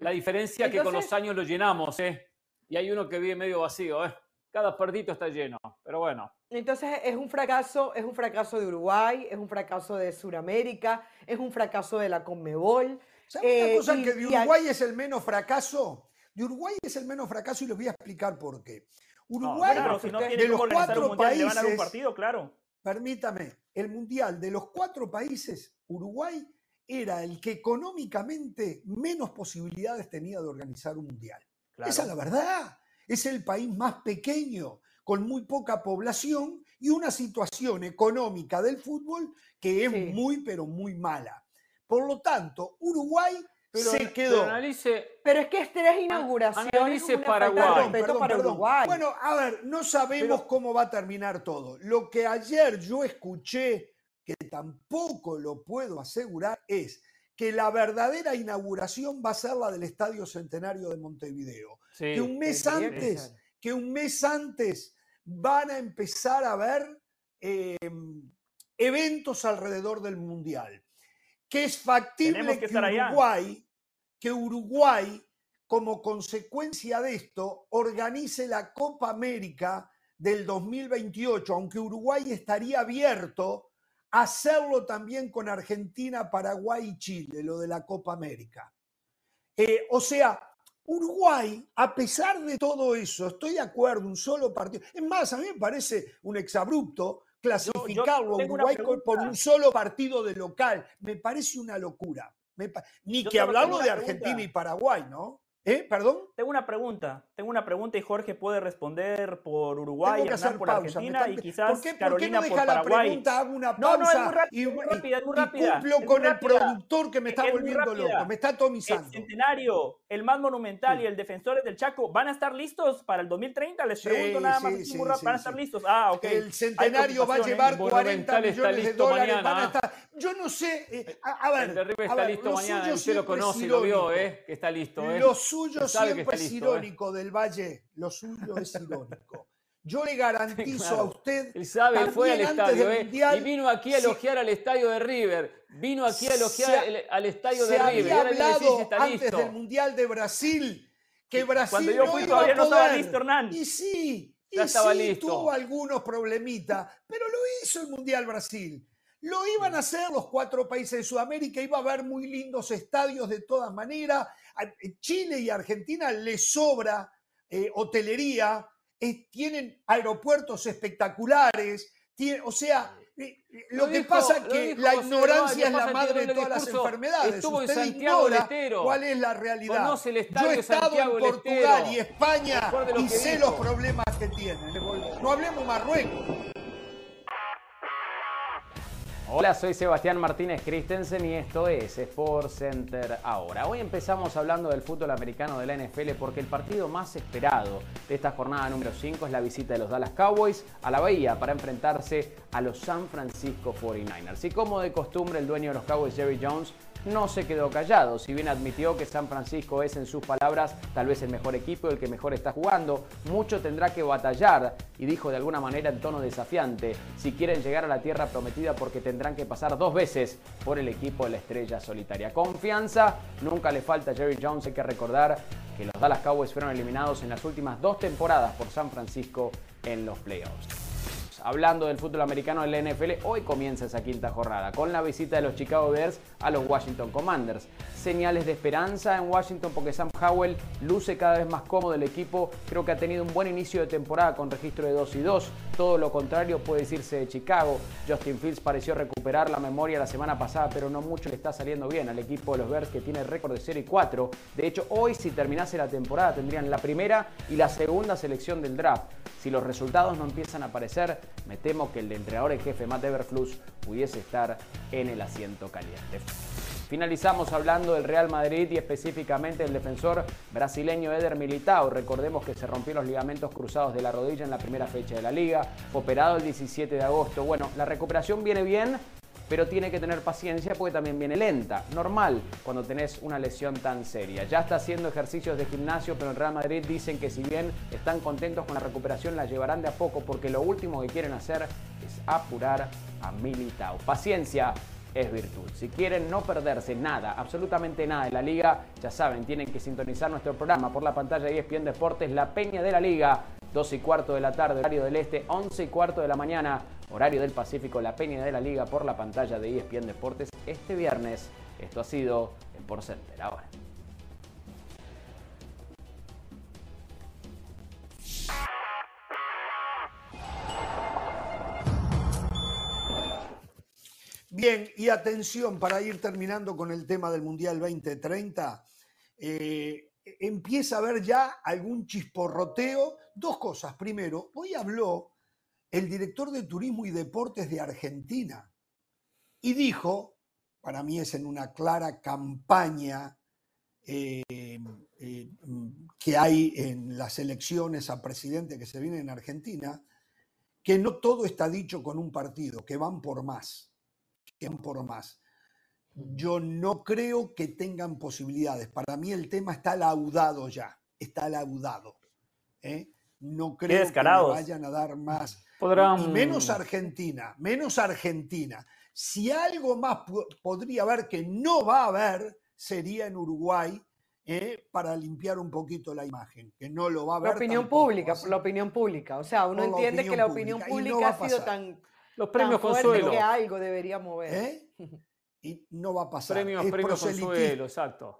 La diferencia es que con los años lo llenamos, ¿eh? Y hay uno que vive medio vacío, ¿eh? Cada perdito está lleno, pero bueno. Entonces es un fracaso, es un fracaso de Uruguay, es un fracaso de Sudamérica, es un fracaso de la Conmebol. ¿Sabes una eh, cosa que de Uruguay es el menos fracaso? De Uruguay es el menos fracaso y les voy a explicar por qué. Uruguay, de los cuatro países, un partido, claro. Permítame, el mundial de los cuatro países, Uruguay era el que económicamente menos posibilidades tenía de organizar un mundial. Esa es la verdad. Es el país más pequeño, con muy poca población y una situación económica del fútbol que es muy, pero muy mala. Por lo tanto, Uruguay se quedó. Pero, es que es tres inauguraciones. Analice Paraguay. para Uruguay. Bueno, a ver, no sabemos cómo va a terminar todo. Lo que ayer yo escuché, que tampoco lo puedo asegurar, es que la verdadera inauguración va a ser la del Estadio Centenario de Montevideo. que un mes antes, que un mes antes van a empezar a ver em, eventos alrededor del Mundial que es factible que, Uruguay, que Uruguay, como consecuencia de esto, organice la Copa América del 2028, aunque Uruguay estaría abierto a hacerlo también con Argentina, Paraguay y Chile, lo de la Copa América. Eh, o sea, Uruguay, a pesar de todo eso, estoy de acuerdo, un solo partido. Es más, a mí me parece un exabrupto clasificarlo a Uruguay por un solo partido de local. Me parece una locura. ni que hablarlo de Argentina y Paraguay, ¿no? ¿Eh? ¿Perdón? Tengo una pregunta, tengo una pregunta y Jorge puede responder por Uruguay, Hernán por Argentina y quizás ¿Por qué, Carolina ¿por qué no deja la pregunta, hago una pausa no, no, es muy rápida, y, muy rápida, es muy rápida, cumplo con el productor que me está volviendo loco, me está atomizando. El Centenario, el más monumental y el Defensores del Chaco, ¿van a estar listos para el 2030? Les pregunto nada más, sí, ¿van a estar listos? Ah, ok. El Centenario va a llevar 40 millones de dólares, van a estar... Yo no sé, eh, a, ver... El de River está listo mañana, usted lo conoce y lo vio, ¿eh? Que está listo, ¿eh? Suyo siempre es ¿eh? irónico del Valle, lo suyo es irónico. Yo le garantizo a usted. Él sabe, fue al estadio, ¿eh? y vino aquí a elogiar al estadio de River. Vino aquí a elogiar al estadio de River. Se había hablado antes del Mundial de Brasil que Brasil Cuando yo fui, no todavía no estaba listo, Hernán. Y sí, y sí, tuvo algunos problemitas, pero lo hizo el Mundial Brasil. Lo iban a hacer los cuatro países de Sudamérica, iba a haber muy lindos estadios de todas maneras. Eh, Chile y Argentina les sobra eh, hotelería, eh, tienen aeropuertos espectalares, o sea, lo, que pasa es que la ignorancia es la madre de todas las enfermedades. Estuvo Usted en Santiago ignora cuál es la realidad. Yo he estado en Portugal y España y sé los problemas que tienen. No hablemos Marruecos. Hola, soy Sebastián Martínez Christensen y esto es Sport Center ahora. Hoy empezamos hablando del fútbol americano de la NFL porque el partido más esperado de esta jornada número 5 es la visita de los Dallas Cowboys a la Bahía para enfrentarse a los San Francisco 49ers. Y como de costumbre, el dueño de los Cowboys, Jerry Jones, no se quedó callado, si bien admitió que San Francisco es en sus palabras tal vez el mejor equipo, el que mejor está jugando, mucho tendrá que batallar y dijo de alguna manera en tono desafiante, si quieren llegar a la tierra prometida porque tendrán que pasar dos veces por el equipo de la estrella solitaria. Confianza, nunca le falta a Jerry Jones, hay que recordar que los Dallas Cowboys fueron eliminados en las últimas dos temporadas por San Francisco en los playoffs. Hablando del fútbol americano en la NFL, hoy comienza esa quinta jornada con la visita de los Chicago Bears a los Washington Commanders. señales de esperanza en Washington porque Sam Howell luce cada vez más cómodo el equipo. Creo que ha tenido un buen inicio de temporada con registro de 2 y 2. Todo lo contrario puede decirse de Chicago. Justin Fields pareció recuperar la memoria la semana pasada, pero no mucho le está saliendo bien al equipo de los Bears que tiene récord de 0 y 4. De hecho, hoy si terminase la temporada tendrían la primera y la segunda selección del draft. Si los resultados no empiezan a aparecer, me temo que el entrenador en jefe Matt Everflus pudiese estar en el asiento caliente. Finalizamos hablando del Real Madrid y específicamente del defensor brasileño Eder Militao. Recordemos que se rompió los ligamentos cruzados de la rodilla en la primera fecha de la liga, operado el 17 de agosto. Bueno, la recuperación viene bien, pero tiene que tener paciencia porque también viene lenta. Normal cuando tenés una lesión tan seria. Ya está haciendo ejercicios de gimnasio, pero en Real Madrid dicen que si bien están contentos con la recuperación, la llevarán de a poco porque lo último que quieren hacer es apurar a Militao. Paciencia, es virtud. Si quieren no perderse nada, absolutamente nada de la liga, ya saben, tienen que sintonizar nuestro programa por la pantalla de ESPN Deportes, La Peña de la Liga, 2 y cuarto de la tarde, horario del Este, 11 y cuarto de la mañana, horario del Pacífico, La Peña de la Liga por la pantalla de ESPN Deportes este viernes. Esto ha sido Por Center. Ahora. Bien, y atención para ir terminando con el tema del Mundial 2030. Eh, empieza a haber ya algún chisporroteo. Dos cosas. Primero, hoy habló el director de Turismo y Deportes de Argentina y dijo, para mí es en una clara campaña eh, eh, que hay en las elecciones a presidente que se vienen en Argentina, que no todo está dicho con un partido, que van por más por más. Yo no creo que tengan posibilidades. Para mí el tema está laudado ya, está laudado. ¿eh? No creo que vayan a dar más. menos Argentina, menos Argentina. Si algo más podría haber que no va a haber, sería en Uruguay, ¿eh? para limpiar un poquito la imagen, que no lo va a haber. La opinión pública, la opinión pública. O sea, uno entiende que la opinión pública, ha sido tan los premios Consuelo. que algo debería mover. ¿Eh? Y no va a pasar. Premios, premios Consuelo, exacto.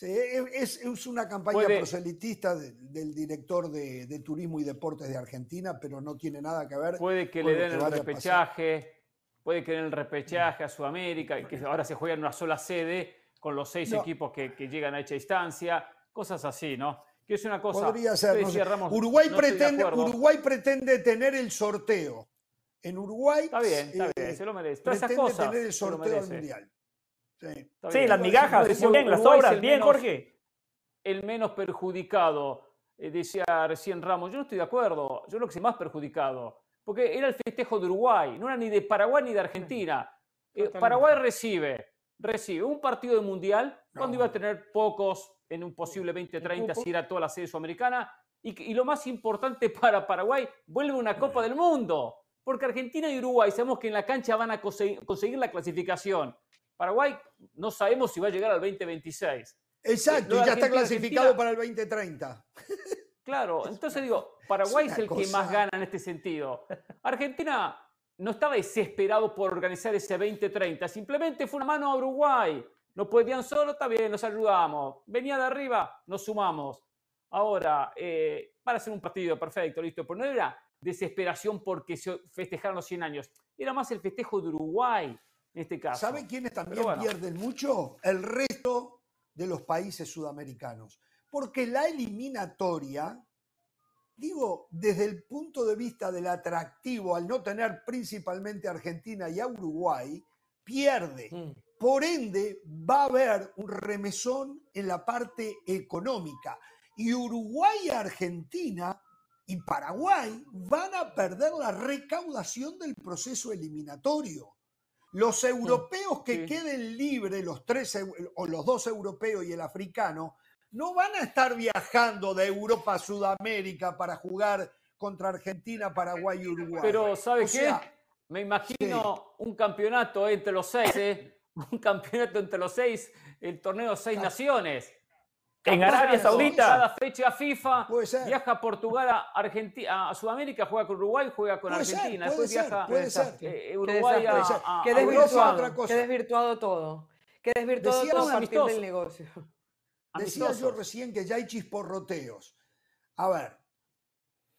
Es, una campaña proselitista del director de, Turismo y Deportes de Argentina, pero no tiene nada que ver. Puede que le den el repechaje, puede que den el repechaje a Sudamérica, que ahora se juega en una sola sede con los seis equipos que, llegan a esa instancia, cosas así, ¿no? Que es una cosa. Podría ser. Uruguay, pretende, Uruguay pretende tener el sorteo en Uruguay. Está bien, está bien, eh, se lo merece. Todas esas cosas. tener el sorteo mundial. Sí, las migajas, bien, las obras, bien, Jorge. El menos perjudicado, eh, decía recién Ramos. Yo no estoy de acuerdo. Yo creo que es más perjudicado. Porque era el festejo de Uruguay, no era ni de Paraguay ni de Argentina. Eh, Paraguay recibe, recibe un partido de mundial cuando iba a tener pocos en un posible 2030 si era toda la sede sudamericana. Y, y lo más importante para Paraguay, vuelve una Copa del Mundo. Porque Argentina y Uruguay sabemos que en la cancha van a conseguir la clasificación. Paraguay no sabemos si va a llegar al 2026. Exacto, y ya está clasificado para el 2030. Claro, entonces digo, Paraguay es, el que más gana en este sentido. Argentina no estaba desesperado por organizar ese 2030, simplemente fue una mano a Uruguay. No podían solo, está bien, nos ayudamos. Venía de arriba, nos sumamos. Ahora, eh, para hacer un partido perfecto, listo, pero no era desesperación porque se festejaron los 100 años. Era más el festejo de Uruguay en este caso. ¿Saben quiénes también pierden mucho? El resto de los países sudamericanos. Porque la eliminatoria, digo, desde el punto de vista del atractivo, al no tener principalmente a Argentina y a Uruguay, pierde. Mm. Por ende, va a haber un remesón en la parte económica. Y Uruguay y Argentina y Paraguay van a perder la recaudación del proceso eliminatorio. Los europeos que queden libres, los tres o los dos europeos y el africano, no van a estar viajando de Europa a Sudamérica para jugar contra Argentina, Paraguay y Uruguay. Pero ¿sabe qué? Me imagino un campeonato entre los seis, ¿eh? un campeonato entre los seis, el torneo Seis Naciones en Arabia Saudita. Cada fecha FIFA viaja a Portugal, a, Argentina, a Sudamérica, juega con Uruguay, juega con Argentina. Después viaja Uruguay a, Qué desvirtuado todo. Que desvirtuó todo a partir del negocio. Decía yo recién que ya hay chisporroteos. A ver,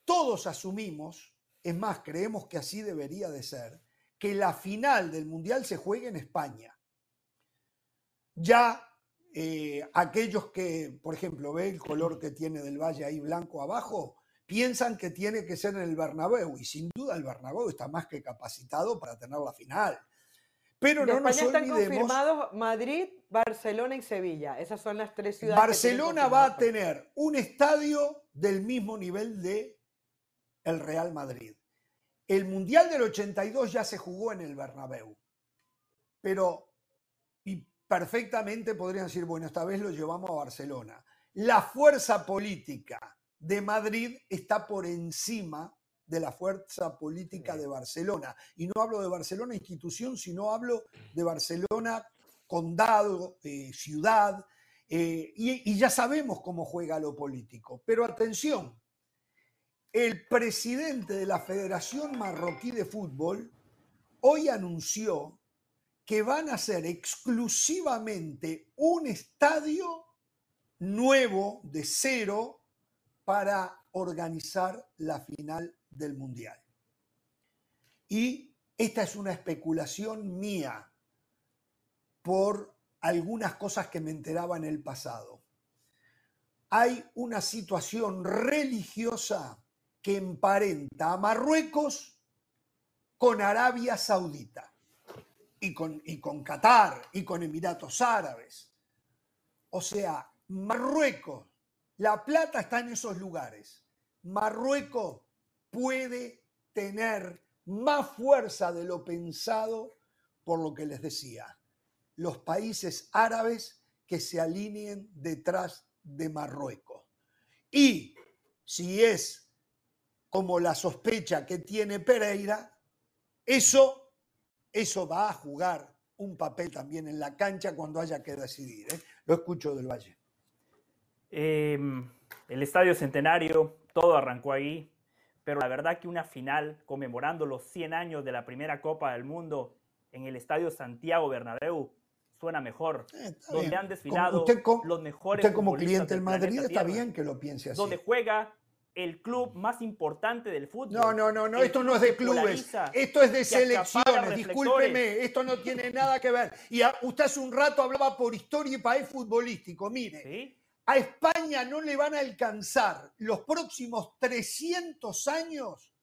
todos asumimos, es más, creemos que así debería de ser, que la final del Mundial se juegue en España. Ya eh, aquellos que, por ejemplo, ve el color que tiene del valle ahí blanco abajo, piensan que tiene que ser en el Bernabéu y sin duda el Bernabéu está más que capacitado para tener la final. Pero no nos están confirmados Madrid, Barcelona y Sevilla. Esas son las tres ciudades. Barcelona va a tener un estadio del mismo nivel de el Real Madrid. El Mundial del 82 ya se jugó en el Bernabéu. Pero perfectamente podrían decir, bueno, esta vez lo llevamos a Barcelona. La fuerza política de Madrid está por encima de la fuerza política de Barcelona. Y no hablo de Barcelona institución, sino hablo de Barcelona condado, eh, ciudad, eh, y, y ya sabemos cómo juega lo político. Pero atención, el presidente de la Federación Marroquí de Fútbol hoy anunció que van a ser exclusivamente un estadio nuevo de cero para organizar la final del Mundial. Y esta es una especulación mía por algunas cosas que me enteraba en el pasado. Hay una situación religiosa que emparenta a Marruecos con Arabia Saudita y con, y con Qatar y con Emiratos Árabes. O sea, Marruecos, la plata está en esos lugares. Marruecos puede tener más fuerza de lo pensado por lo que les decía. Los países árabes que se alineen detrás de Marruecos. Y si es como la sospecha que tiene Pereira, eso, eso va a jugar un papel también en la cancha cuando haya que decidir. ¿eh? Lo escucho del Valle. Em, el Estadio Centenario, todo arrancó ahí pero la verdad que una final conmemorando los 100 años de la primera Copa del Mundo en el Estadio Santiago Bernabéu suena mejor, eh, donde han desfilado los mejores Usted como cliente del Madrid está bien que lo piense así. Donde juega el club más importante del fútbol. No, no, no, no esto no es de clubes, esto es de selecciones, discúlpeme, esto no tiene nada que ver. Y usted hace un rato hablaba por historia y país futbolístico, mire. ¿Sí? A España no le van a alcanzar los próximos 300 años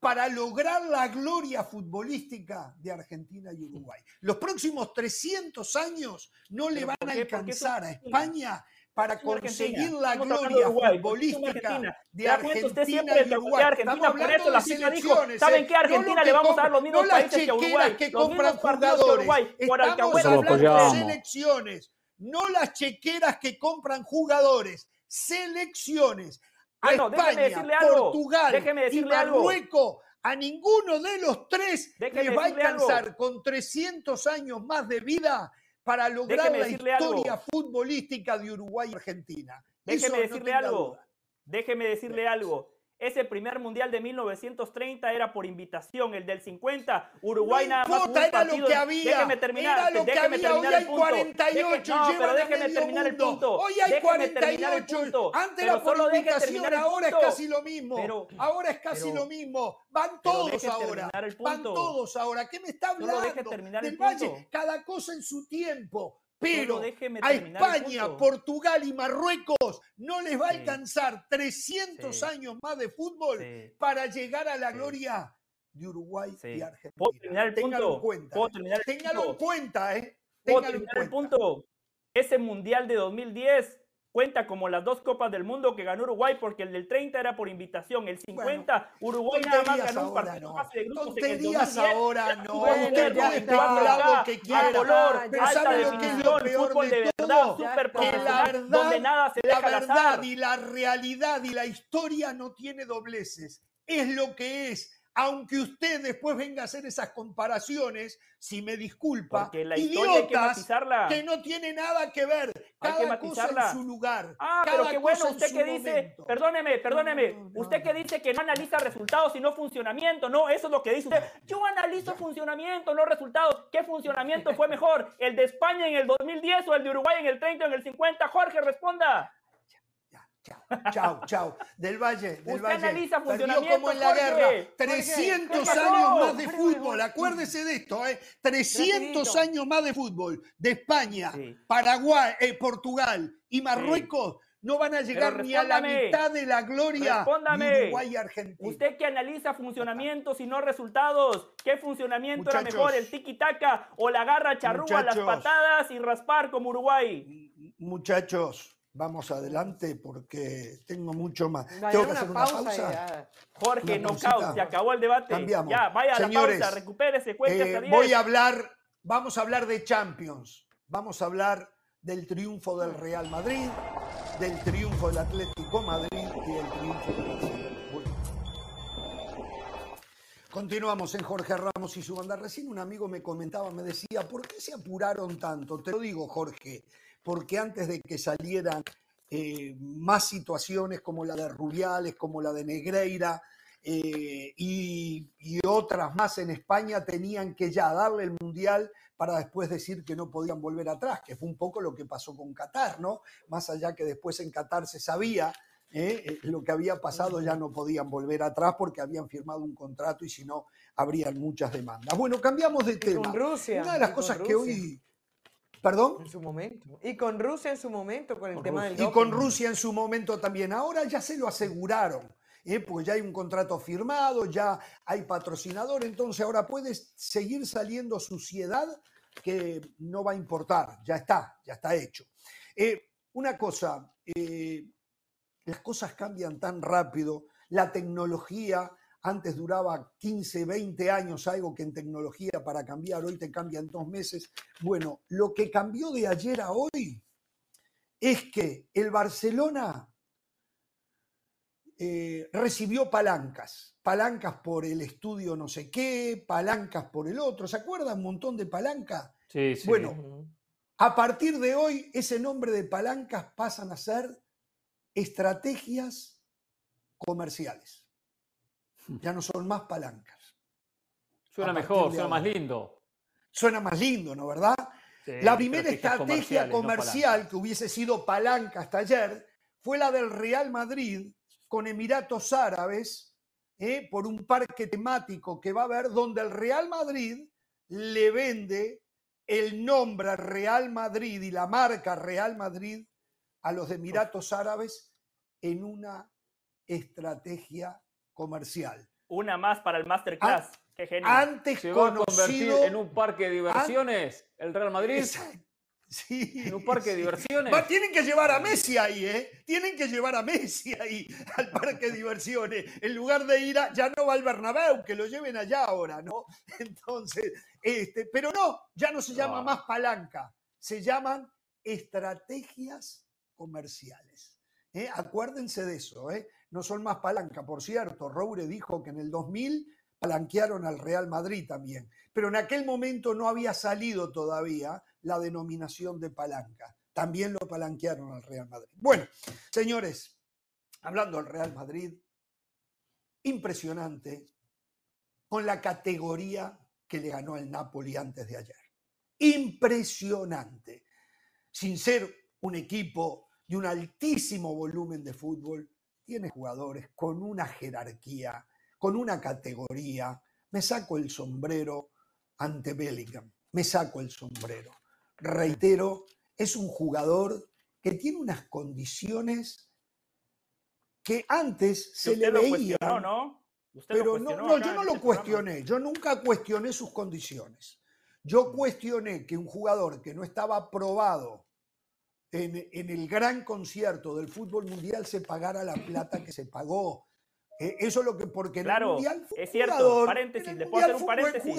para lograr la gloria futbolística de Argentina y Uruguay. Los próximos 300 años no le van a alcanzar a España para conseguir la gloria futbolística de Argentina y Uruguay. Estamos hablando de selecciones. ¿Saben qué? Argentina le vamos a dar los mismos países que Uruguay. que compran jugadores. Estamos hablando de selecciones no las chequeras que compran jugadores, selecciones. A España, Portugal y Marruecos, a ninguno de los tres les va a alcanzar con 300 años más de vida para lograr la historia futbolística de Uruguay y Argentina. Déjeme decirle algo. Déjeme decirle algo. Ese primer mundial de 1930 era por invitación, el del 50, Uruguay nada más. Importa, era lo que había. Déjeme terminar. Era lo que había. Hoy hay 48. no, pero déjeme terminar el punto. Hoy hay 48. Antes era por invitación, ahora es casi lo mismo. ahora es casi lo mismo. Van todos ahora. Van todos ahora. ¿Qué me está hablando? Del Valle, cada cosa en su tiempo. Pero a España, Portugal y Marruecos no les va a alcanzar 300 años más de fútbol para llegar a la gloria de Uruguay y Argentina. ¿Puedo terminar el Téngalo en cuenta. Téngalo en cuenta, ¿eh? Téngalo en cuenta. el punto. Ese Mundial de 2010 cuenta como las dos Copas del Mundo que ganó Uruguay, porque el del 30 era por invitación, el 50 Uruguay nada más ganó un partido no. de grupos tonterías en el ahora no, usted puede especular lo que quiera, color, pero ¿sabe lo que es lo peor de, de verdad, super la verdad, donde nada se la verdad y la realidad y la historia no tiene dobleces, es lo que es. Aunque usted después venga a hacer esas comparaciones, si me disculpa, Porque la idiotas que, no tiene nada que ver. Cada cosa en su lugar. Ah, pero qué bueno, usted que dice, perdóneme, perdóneme, usted que dice que no analiza resultados sino funcionamiento, no, eso es lo que dice usted. Yo analizo funcionamiento, no resultados. ¿Qué funcionamiento fue mejor? ¿El de España en el 2010 o el de Uruguay en el 30 o en el 50? Jorge, responda. Chao, chao. Del Valle, del Usted Valle. analiza funcionamiento, como en la guerra. 300 años más de fútbol. Acuérdese de esto, ¿eh? 300 años más de fútbol. De España, Paraguay, eh, Portugal y Marruecos. No van a llegar ni a la mitad de la gloria de Uruguay y Argentina. Usted que analiza funcionamientos y no resultados, ¿qué funcionamiento era mejor, el tiki-taka o la garra charrúa, las patadas y raspar como Uruguay? Muchachos, vamos adelante porque tengo mucho más. Tengo que hacer una pausa. Jorge, no se acabó el debate. Cambiamos. Ya, vaya a la pausa, recupérese, cuente eh, Voy a hablar, vamos a hablar de Champions. Vamos a hablar del triunfo del Real Madrid, del triunfo del Atlético Madrid y del triunfo del Barcelona. Continuamos en Jorge Ramos y su banda. Recién un amigo me comentaba, me decía, ¿por qué se apuraron tanto? Te lo digo, Jorge porque antes de que salieran eh, más situaciones como la de Rubiales, como la de Negreira eh, y, otras más en España, tenían que ya darle el Mundial para después decir que no podían volver atrás, que fue un poco lo que pasó con Qatar, ¿no? Más allá que después en Qatar se sabía ¿eh? lo que había pasado, ya no podían volver atrás porque habían firmado un contrato y si no, habrían muchas demandas. Bueno, cambiamos de tema. Una de las cosas que hoy ¿Perdón? En su momento. Y con Rusia en su momento, con el tema del Y con Rusia en su momento también. Ahora ya se lo aseguraron, ¿eh? porque ya hay un contrato firmado, ya hay patrocinador, entonces ahora puede seguir saliendo suciedad que no va a importar, ya está, ya está hecho. Eh, una cosa, eh, las cosas cambian tan rápido, la tecnología antes duraba 15, 20 años algo que en tecnología para cambiar, hoy te cambia en dos meses. Bueno, lo que cambió de ayer a hoy es que el Barcelona eh, recibió palancas, palancas por el estudio no sé qué, palancas por el otro, ¿se acuerdan? Un montón de palancas. Sí, sí. Bueno, a partir de hoy ese nombre de palancas pasan a ser estrategias comerciales. Ya no son más palancas. Suena mejor, suena más lindo. Suena más lindo, ¿no verdad? la primera estrategia comercial que hubiese sido palanca hasta ayer fue la del Real Madrid con Emiratos Árabes ¿eh? por un parque temático que va a haber donde el Real Madrid le vende el nombre Real Madrid y la marca Real Madrid a los Emiratos Árabes en una estrategia comercial. Una más para el Masterclass. Qué genial. Antes Se va a convertir en un parque de diversiones el Real Madrid. Sí, en un parque de diversiones. tienen que llevar a Messi ahí, ¿eh? Tienen que llevar a Messi ahí al parque de diversiones. En lugar de ir a, ya no va al Bernabéu, que lo lleven allá ahora, ¿no? Entonces, este, pero no, ya no se llama más palanca, se llaman estrategias comerciales. ¿eh? Acuérdense de eso, ¿eh? No son más palanca. Por cierto, Roure dijo que en el 2000 palanquearon al Real Madrid también, pero en aquel momento no había salido todavía la denominación de palanca. También lo palanquearon al Real Madrid. Bueno, señores, hablando del Real Madrid, impresionante con la categoría que le ganó el Napoli antes de ayer. Impresionante. Sin ser un equipo de un altísimo volumen de fútbol, tiene jugadores con una jerarquía, con una categoría. Me saco el sombrero ante Bellingham, me saco el sombrero. Reitero, es un jugador que tiene unas condiciones que antes se le veía. ¿no? pero no, no yo no lo cuestioné, yo nunca cuestioné sus condiciones. Yo cuestioné que un jugador que no estaba probado en, el gran concierto del fútbol mundial se pagara la plata que se pagó. Eh, eso es lo que, porque claro, mundial es cierto, paréntesis, le puedo hacer un paréntesis.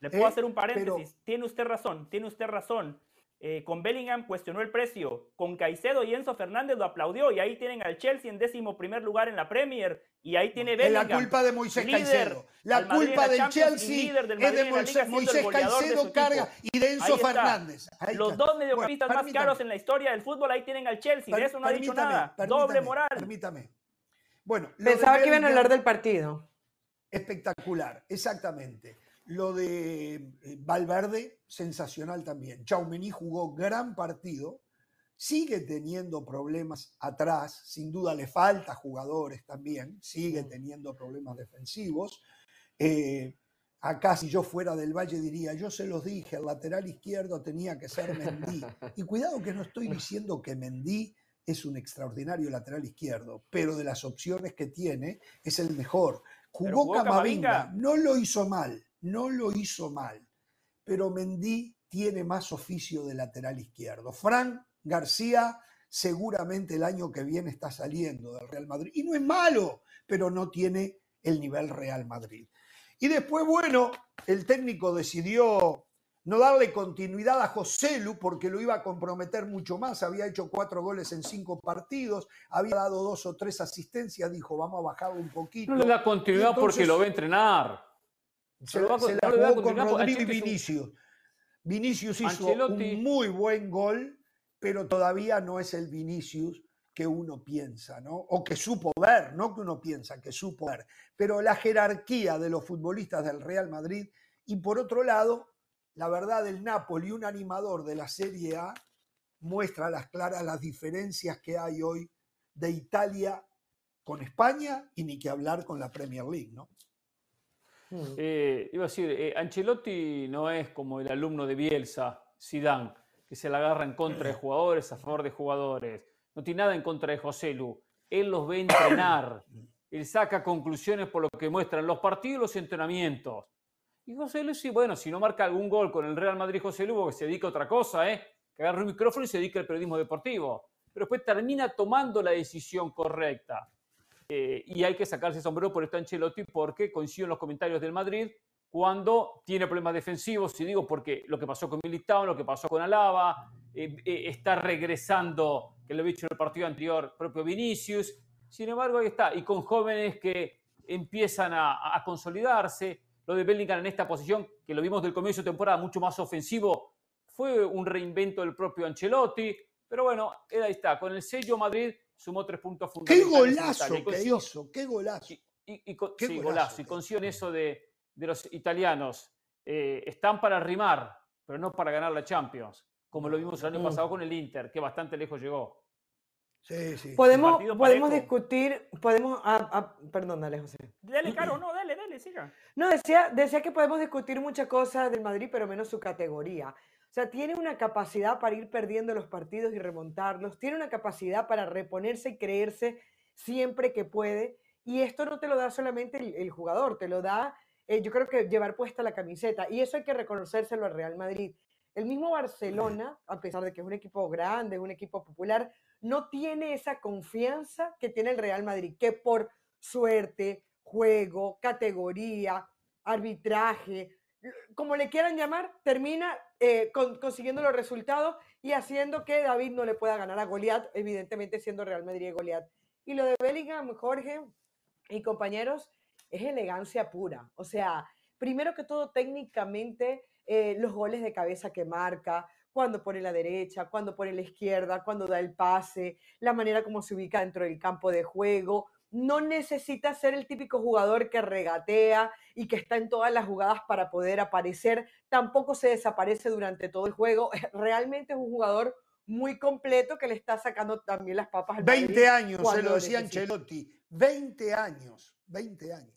le puedo hacer un paréntesis. tiene usted razón, tiene usted razón. Eh, con Bellingham cuestionó el precio, con Caicedo y Enzo Fernández lo aplaudió y ahí tienen al Chelsea en décimo primer lugar en la Premier y ahí tiene Bellingham. Es la culpa de Moisés Caicedo. La culpa del Chelsea es de Moisés, Moisés Caicedo carga y de Enzo Fernández. Los dos mediocampistas más caros en la historia del fútbol ahí tienen al Chelsea, de eso no ha dicho nada. Doble moral. Permítame. Bueno, pensaba que iban a hablar del partido. Espectacular, exactamente. Lo de eh, Valverde, sensacional también. Chaumení jugó gran partido, sigue teniendo problemas atrás, sin duda le falta jugadores también, sigue teniendo problemas defensivos. Eh, acá si yo fuera del Valle diría, yo se los dije, el lateral izquierdo tenía que ser Mendí. Y cuidado que no estoy diciendo que Mendí es un extraordinario lateral izquierdo, pero de las opciones que tiene es el mejor. Jugó, Camavinga, no lo hizo mal, no lo hizo mal, pero Mendy tiene más oficio de lateral izquierdo. Fran García seguramente el año que viene está saliendo del Real Madrid. Y no es malo, pero no tiene el nivel Real Madrid. Y después, bueno, el técnico decidió no darle continuidad a José Lu porque lo iba a comprometer mucho más. Había hecho cuatro goles en cinco partidos, había dado dos o tres asistencias, dijo, vamos a bajarlo un poquito. No le da continuidad porque lo va a entrenar. Se, la jugó con Rodrigo y Vinicius. Vinicius hizo un muy buen gol, pero todavía no es el Vinicius que uno piensa, ¿no? O que supo ver, no que uno piensa, que supo ver. Pero la jerarquía de los futbolistas del Real Madrid y por otro lado, la verdad del Napoli, un animador de la Serie A, muestra a las claras las diferencias que hay hoy de Italia con España y ni que hablar con la Premier League, ¿no? Mm. Eh, iba a decir, eh, Ancelotti no es como el alumno de Bielsa, Zidane, que se la agarra en contra de jugadores, a favor de jugadores. No tiene nada en contra de José Lu. Él los ve entrenar. Él saca conclusiones por lo que muestran los partidos y los entrenamientos. Y José Lu, sí, bueno, si no marca algún gol con el Real Madrid José Lu, que se dedica a otra cosa, ¿eh? que agarra un micrófono y se dedica al periodismo deportivo. Pero después termina tomando la decisión correcta. Eh, y hay que sacarse sombrero por esto Ancelotti porque coincido en los comentarios del Madrid cuando tiene problemas defensivos, y digo porque lo que pasó con Militao, lo que pasó con Alaba, eh, eh, está regresando, que lo he dicho en el partido anterior, propio Vinicius, sin embargo ahí está, y con jóvenes que empiezan a, a consolidarse, lo de Bellingham en esta posición, que lo vimos del comienzo de temporada mucho más ofensivo, fue un reinvento del propio Ancelotti, pero bueno, ahí está, con el sello Madrid sumó tres puntos fundamentales. ¡Qué golazo que hizo! ¡Qué golazo! Y, sí, golazo. Y consigo eso de, los italianos. Eh, están para rimar, pero no para ganar la Champions, como lo vimos el año pasado con el Inter, que bastante lejos llegó. Sí, sí. Podemos, podemos discutir, podemos, ah, ah, perdón, dale, José. Dale, Caro, no, dale, dale, siga. No, decía, decía que podemos discutir muchas cosas del Madrid, pero menos su categoría. O sea, tiene una capacidad para ir perdiendo los partidos y remontarlos, tiene una capacidad para reponerse y creerse siempre que puede. Y esto no te lo da solamente el, jugador, te lo da, eh, yo creo que llevar puesta la camiseta. Y eso hay que reconocérselo al Real Madrid. El mismo Barcelona, a pesar de que es un equipo grande, es un equipo popular, no tiene esa confianza que tiene el Real Madrid, que por suerte, juego, categoría, arbitraje, como le quieran llamar, termina eh, consiguiendo los resultados y haciendo que David no le pueda ganar a Goliat, evidentemente siendo Real Madrid y Goliat. Y lo de Bellingham, Jorge y compañeros, es elegancia pura. O sea, primero que todo, técnicamente, eh, los goles de cabeza que marca, cuando pone la derecha, cuando pone la izquierda, cuando da el pase, la manera como se ubica dentro del campo de juego, no necesita ser el típico jugador que regatea y que está en todas las jugadas para poder aparecer. Tampoco se desaparece durante todo el juego. Realmente es un jugador muy completo que le está sacando también las papas al 20 años, se lo decía Ancelotti. 20 años, 20 años.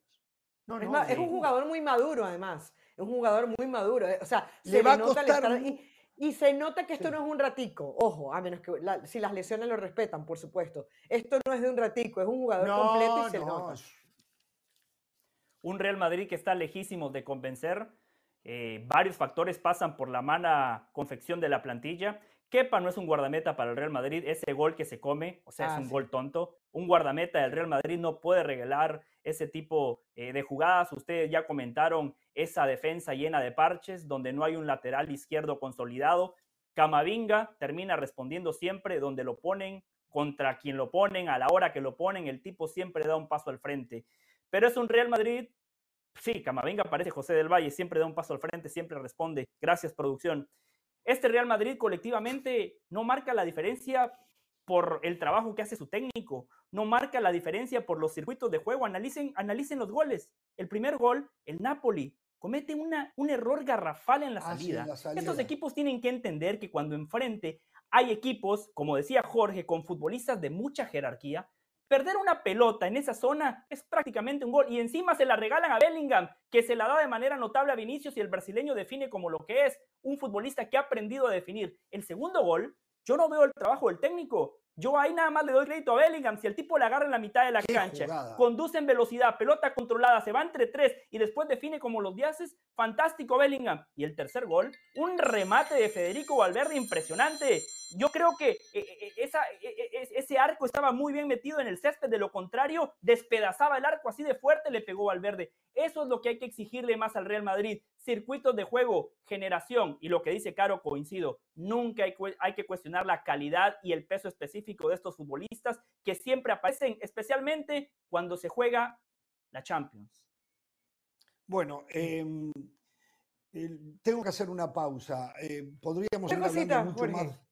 es, un jugador muy maduro, además. Es un jugador muy maduro. O sea, le va a costar... Y se nota que esto no es un ratico, ojo, a menos que si las lesiones lo respetan, por supuesto. Esto no es de un ratico, es un jugador completo y se nota. Un Real Madrid que está lejísimo de convencer. Eh, varios factores pasan por la mala confección de la plantilla. Kepa no es un guardameta para el Real Madrid, ese gol que se come, o sea, es ah, un gol tonto. Un guardameta del Real Madrid no puede regalar ese tipo eh, de jugadas. Ustedes ya comentaron esa defensa llena de parches, donde no hay un lateral izquierdo consolidado. Camavinga termina respondiendo siempre donde lo ponen, contra quien lo ponen, a la hora que lo ponen, el tipo siempre da un paso al frente. Pero es un Real Madrid, sí, Camavinga parece José del Valle, siempre da un paso al frente, siempre responde. Gracias, producción. Este Real Madrid colectivamente no marca la diferencia por el trabajo que hace su técnico, no marca la diferencia por los circuitos de juego. Analicen, analicen los goles. El primer gol, el Napoli, comete una, un error garrafal en la, ah, salida. Estos equipos tienen que entender que cuando enfrente hay equipos, como decía Jorge, con futbolistas de mucha jerarquía. Perder una pelota en esa zona es prácticamente un gol y encima se la regalan a Bellingham, que se la da de manera notable a Vinicius y el brasileño define como lo que es un futbolista que ha aprendido a definir. El segundo gol, yo no veo el trabajo del técnico, yo ahí nada más le doy crédito a Bellingham. Si el tipo le agarra en la mitad de la cancha, conduce en velocidad, pelota controlada, se va entre tres y después define como los diaces, fantástico Bellingham. Y el tercer gol, un remate de Federico Valverde impresionante. Yo creo que eh, eh, esa, eh, ese arco estaba muy bien metido en el césped, de lo contrario, despedazaba el arco así de fuerte, le pegó Valverde. Eso es lo que hay que exigirle más al Real Madrid. Circuitos de juego, generación, y lo que dice Caro, coincido, nunca hay, hay que cuestionar la calidad y el peso específico de estos futbolistas que siempre aparecen, especialmente cuando se juega la Champions. Bueno, em, tengo que hacer una pausa. podríamos cosita, mucho más.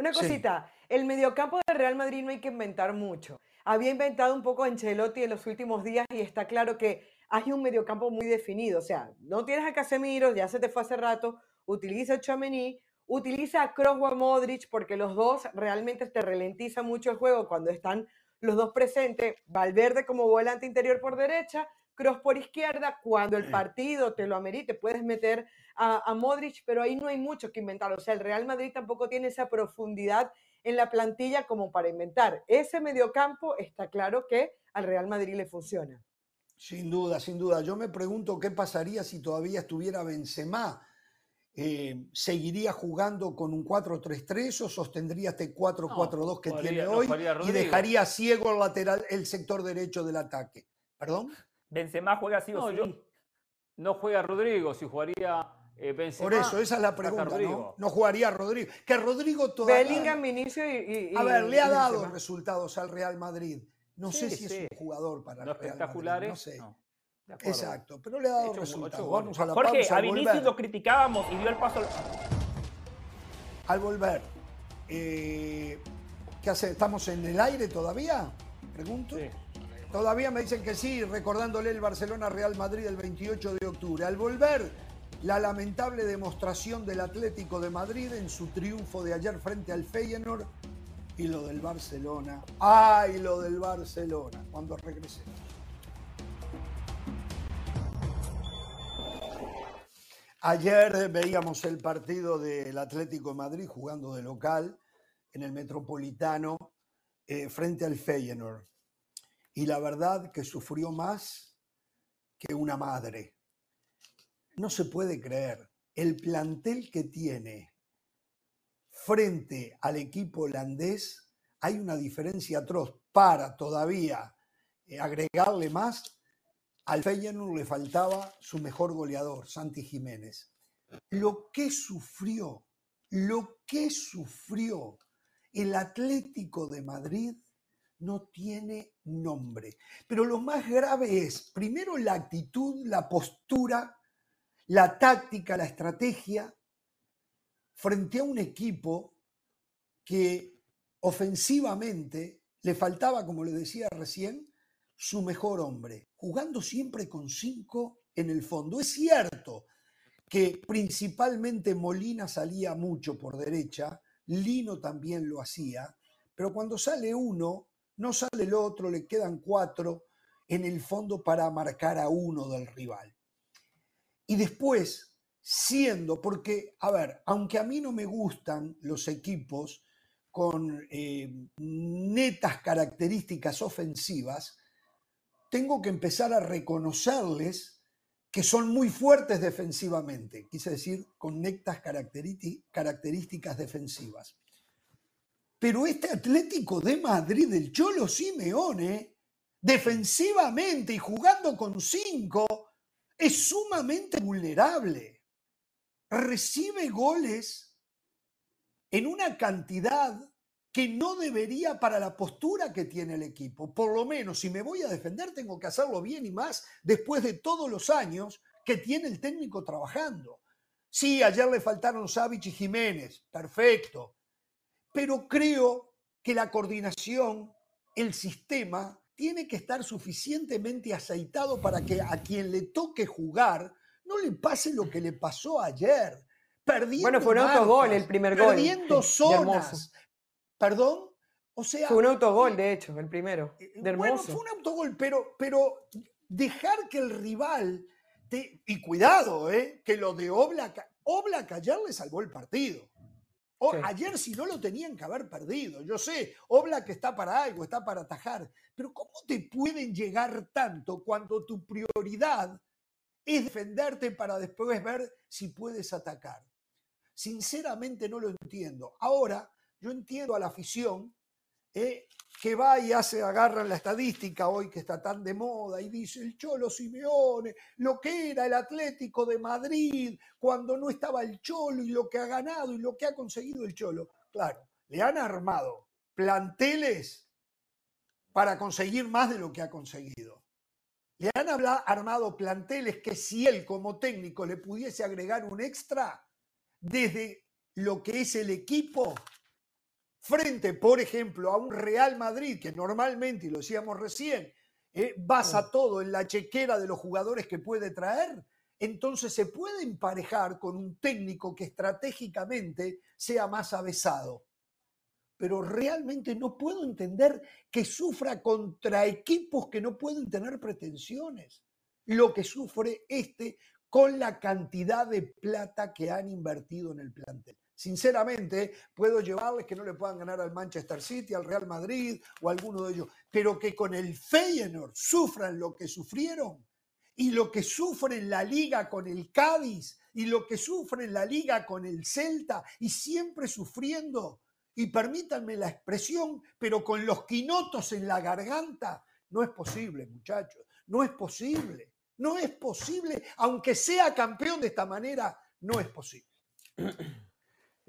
Una cosita, el mediocampo del Real Madrid no hay que inventar mucho. Había inventado un poco Ancelotti en los últimos días y está claro que hay un mediocampo muy definido. O sea, no tienes a Casemiro, ya se te fue hace rato, utiliza a Chamení, utiliza a Kroos o a Modric porque los dos realmente te ralentiza mucho el juego cuando están los dos presentes. Valverde como volante interior por derecha, Kroos por izquierda. Cuando el partido te lo amerite, puedes meter a, a Modric, pero ahí no hay mucho que inventar. O sea, el Real Madrid tampoco tiene esa profundidad en la plantilla como para inventar. Ese mediocampo está claro que al Real Madrid le funciona. Sin duda, sin duda. Yo me pregunto qué pasaría si todavía estuviera Benzema. Eh, ¿Seguiría jugando con un 4-3-3 o sostendría este 4-4-2 que tiene hoy y dejaría ciego el lateral, el sector derecho del ataque? ¿Perdón? Benzema juega así o no, no juega Rodrigo, si jugaría eh, Benzema, Por eso, esa es la pregunta, ¿no? No jugaría Rodrigo. Que Rodrigo todavía... Bellingham, Inicio y, A ver, le ha dado resultados al Real Madrid. No sé si es un jugador para los espectaculares. no sé. Exacto, pero le ha dado resultados. Vamos a la Jorge, a Vinicius lo criticábamos y dio el paso. Al, volver, eh, ¿qué hace? ¿Estamos en el aire todavía? Pregunto. Todavía me dicen que sí, recordándole el Barcelona Real Madrid el 28 de octubre. Al volver, la lamentable demostración del Atlético de Madrid en su triunfo de ayer frente al Feyenoord y lo del Barcelona. ¡Ay, lo del Barcelona! Cuando regresemos. Ayer veíamos el partido del Atlético de Madrid jugando de local en el Metropolitano eh, frente al Feyenoord. Y la verdad que sufrió más que una madre. No se puede creer el plantel que tiene frente al equipo holandés, hay una diferencia atroz para todavía eh, agregarle más. Al Feyenoord le faltaba su mejor goleador, Santi Jiménez. Lo que sufrió, lo que sufrió el Atlético de Madrid no tiene nombre. Pero lo más grave es, primero, la actitud, la postura, la táctica, la estrategia frente a un equipo que ofensivamente le faltaba, como le decía recién, su mejor hombre, jugando siempre con cinco en el fondo. Es cierto que principalmente Molina salía mucho por derecha, Lino también lo hacía, pero cuando sale uno, no sale el otro, le quedan cuatro en el fondo para marcar a uno del rival. Y después siendo, porque, a ver, aunque a mí no me gustan los equipos con eh, netas características ofensivas, tengo que empezar a reconocerles que son muy fuertes defensivamente, quise decir, con netas características defensivas. Pero este Atlético de Madrid, del Cholo Simeone, defensivamente y jugando con cinco, es sumamente vulnerable recibe goles en una cantidad que no debería para la postura que tiene el equipo. Por lo menos, si me voy a defender, tengo que hacerlo bien y más después de todos los años que tiene el técnico trabajando. Sí, ayer le faltaron Savich y Jiménez, perfecto. Pero creo que la coordinación, el sistema, tiene que estar suficientemente aceitado para que a quien le toque jugar no le pase lo que le pasó ayer. Perdiendo bueno, fue un autogol el primer gol. Perdiendo zonas. Perdón. O sea, fue un autogol, de hecho, el primero. Eh, de Bueno, fue un autogol, pero, pero dejar que el rival. y cuidado, ¿eh? que lo de Oblak. Oblak ayer le salvó el partido. Ayer si no lo tenían que haber perdido. Yo sé, Oblak está para algo, está para atajar. Pero ¿cómo te pueden llegar tanto cuando tu prioridad es defenderte para después ver si puedes atacar? Sinceramente no lo entiendo. Ahora, yo entiendo a la afición eh, que va y hace, agarran la estadística hoy que está tan de moda y dice el Cholo Simeone, lo que era el Atlético de Madrid cuando no estaba el Cholo y lo que ha ganado y lo que ha conseguido el Cholo. Claro, le han armado planteles para conseguir más de lo que ha conseguido. Le han armado planteles que si él como técnico le pudiese agregar un extra desde lo que es el equipo, frente, por ejemplo, a un Real Madrid que normalmente, y lo decíamos recién, eh, basa todo en la chequera de los jugadores que puede traer, entonces se puede emparejar con un técnico que estratégicamente sea más avesado. Pero realmente no puedo entender que sufra contra equipos que no pueden tener pretensiones. Lo que sufre este con la cantidad de plata que han invertido en el plantel. Sinceramente, puedo llevarles que no le puedan ganar al Manchester City, al Real Madrid o alguno de ellos, pero que con el Feyenoord sufran lo que sufrieron y lo que sufren la liga con el Cádiz y lo que sufren la liga con el Celta y siempre sufriendo, y permítanme la expresión, pero con los quinotos en la garganta, no es posible, muchachos, no es posible, no es posible, aunque sea campeón de esta manera, no es posible.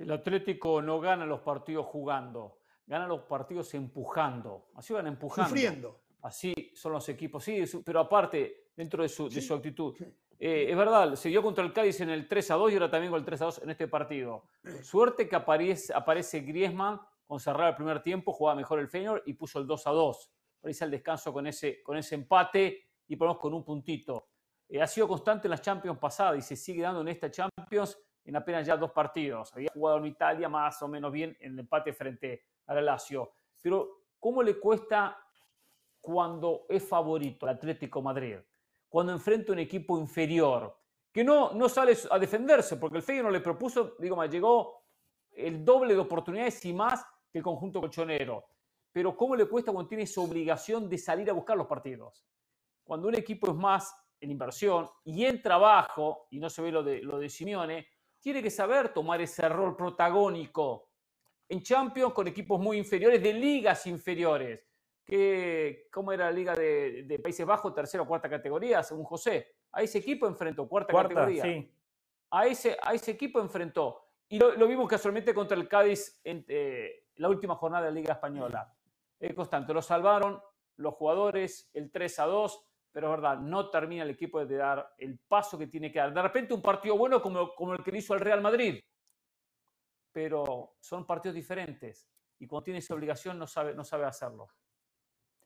El Atlético no gana los partidos jugando, gana los partidos empujando. Así van empujando. Sufriendo. Así son los equipos, sí, pero aparte, dentro de su, actitud. Eh, es verdad, se dio contra el Cádiz en el 3 a 2 y ahora también con el 3 a 2 en este partido. Suerte que aparece, aparece Griezmann con cerrar el primer tiempo, jugaba mejor el Feyenoord y puso el 2 a 2. Parece el descanso con ese, con ese empate y ponemos con un puntito. Eh, ha sido constante en las Champions pasadas y se sigue dando en esta Champions en apenas ya dos partidos. Había jugado en Italia más o menos bien en el empate frente al Lazio. Pero, ¿cómo le cuesta cuando es favorito el Atlético Madrid? Cuando enfrenta un equipo inferior, que no, no sale a defenderse, porque el Feyenoord le propuso, digo, me llegó el doble de oportunidades y más que el conjunto colchonero. Pero ¿cómo le cuesta cuando tiene esa obligación de salir a buscar los partidos? Cuando un equipo es más en inversión y en trabajo, y no se ve lo de, lo de Simeone, tiene que saber tomar ese rol protagónico en Champions con equipos muy inferiores, de ligas inferiores. Que, ¿Cómo era la liga de, Países Bajos, tercera o cuarta categoría, según José? A ese equipo enfrentó, cuarta, categoría. A, ese, a ese equipo enfrentó. Y lo, vimos casualmente contra el Cádiz en eh, la última jornada de la Liga Española. Es constante, lo salvaron los jugadores, el 3 a 2 pero es verdad, no termina el equipo de dar el paso que tiene que dar. De repente un partido bueno como, como el que hizo el Real Madrid, pero son partidos diferentes y cuando tiene esa obligación no sabe, no sabe hacerlo.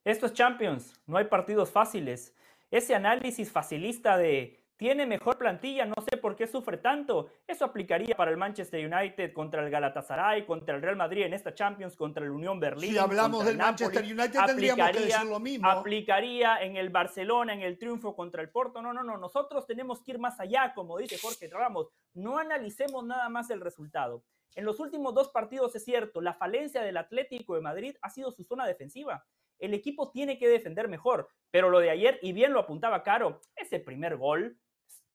Esto es Champions, no hay partidos fáciles. Ese análisis facilista de tiene mejor plantilla, no sé por qué sufre tanto. Eso aplicaría para el Manchester United contra el Galatasaray, contra el Real Madrid en esta Champions, contra el Unión Berlín. Si hablamos del Manchester United tendríamos que decir lo mismo. Aplicaría en el Barcelona, en el triunfo contra el Porto. No, no, no. Nosotros tenemos que ir más allá, como dice Jorge Ramos. No analicemos nada más el resultado. En los últimos dos partidos es cierto, la falencia del Atlético de Madrid ha sido su zona defensiva. El equipo tiene que defender mejor, pero lo de ayer, y bien lo apuntaba Caro, ese primer gol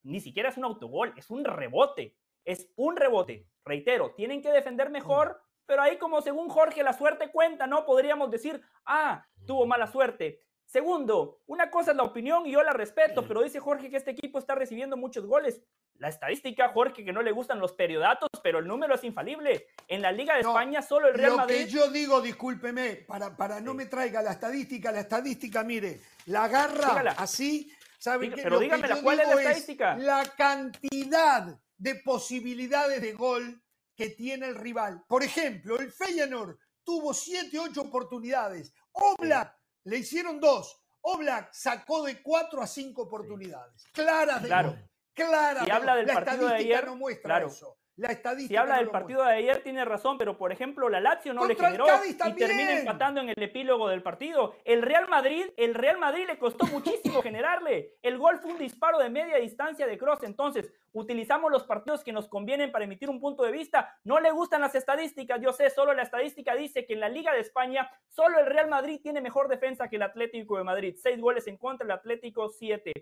ni siquiera es un autogol, es un rebote. Es un rebote. Reitero, tienen que defender mejor, pero ahí como según Jorge la suerte cuenta, ¿no? Podríamos decir, ah, tuvo mala suerte. Segundo, una cosa es la opinión y yo la respeto, pero dice Jorge que este equipo está recibiendo muchos goles. la estadística, Jorge, que no le gustan los periodatos, pero el número es infalible. En la Liga de España solo el Real Madrid. Lo que yo digo, discúlpeme, para, para no me traiga la estadística, la estadística, mire, la agarra así, ¿sabe qué? Pero dígame, ¿cuál es la estadística? la cantidad de posibilidades de gol que tiene el rival. Por ejemplo, el Feyenoord tuvo 7, 8 oportunidades. Oblak le hicieron dos. Oblak sacó de 4 a 5 oportunidades. Claras de claro. gol. Claras. Y habla del partido de ayer. No muestra eso. La estadística si habla del partido de ayer, tiene razón, pero por ejemplo, la Lazio no le generó y termina empatando en el epílogo del partido. El Real Madrid, el Real Madrid le costó muchísimo generarle. El gol fue un disparo de media distancia de Cross. Entonces, utilizamos los partidos que nos convienen para emitir un punto de vista. No le gustan las estadísticas, yo sé, solo la estadística dice que en la Liga de España solo el Real Madrid tiene mejor defensa que el Atlético de Madrid. Seis goles en contra, el Atlético siete.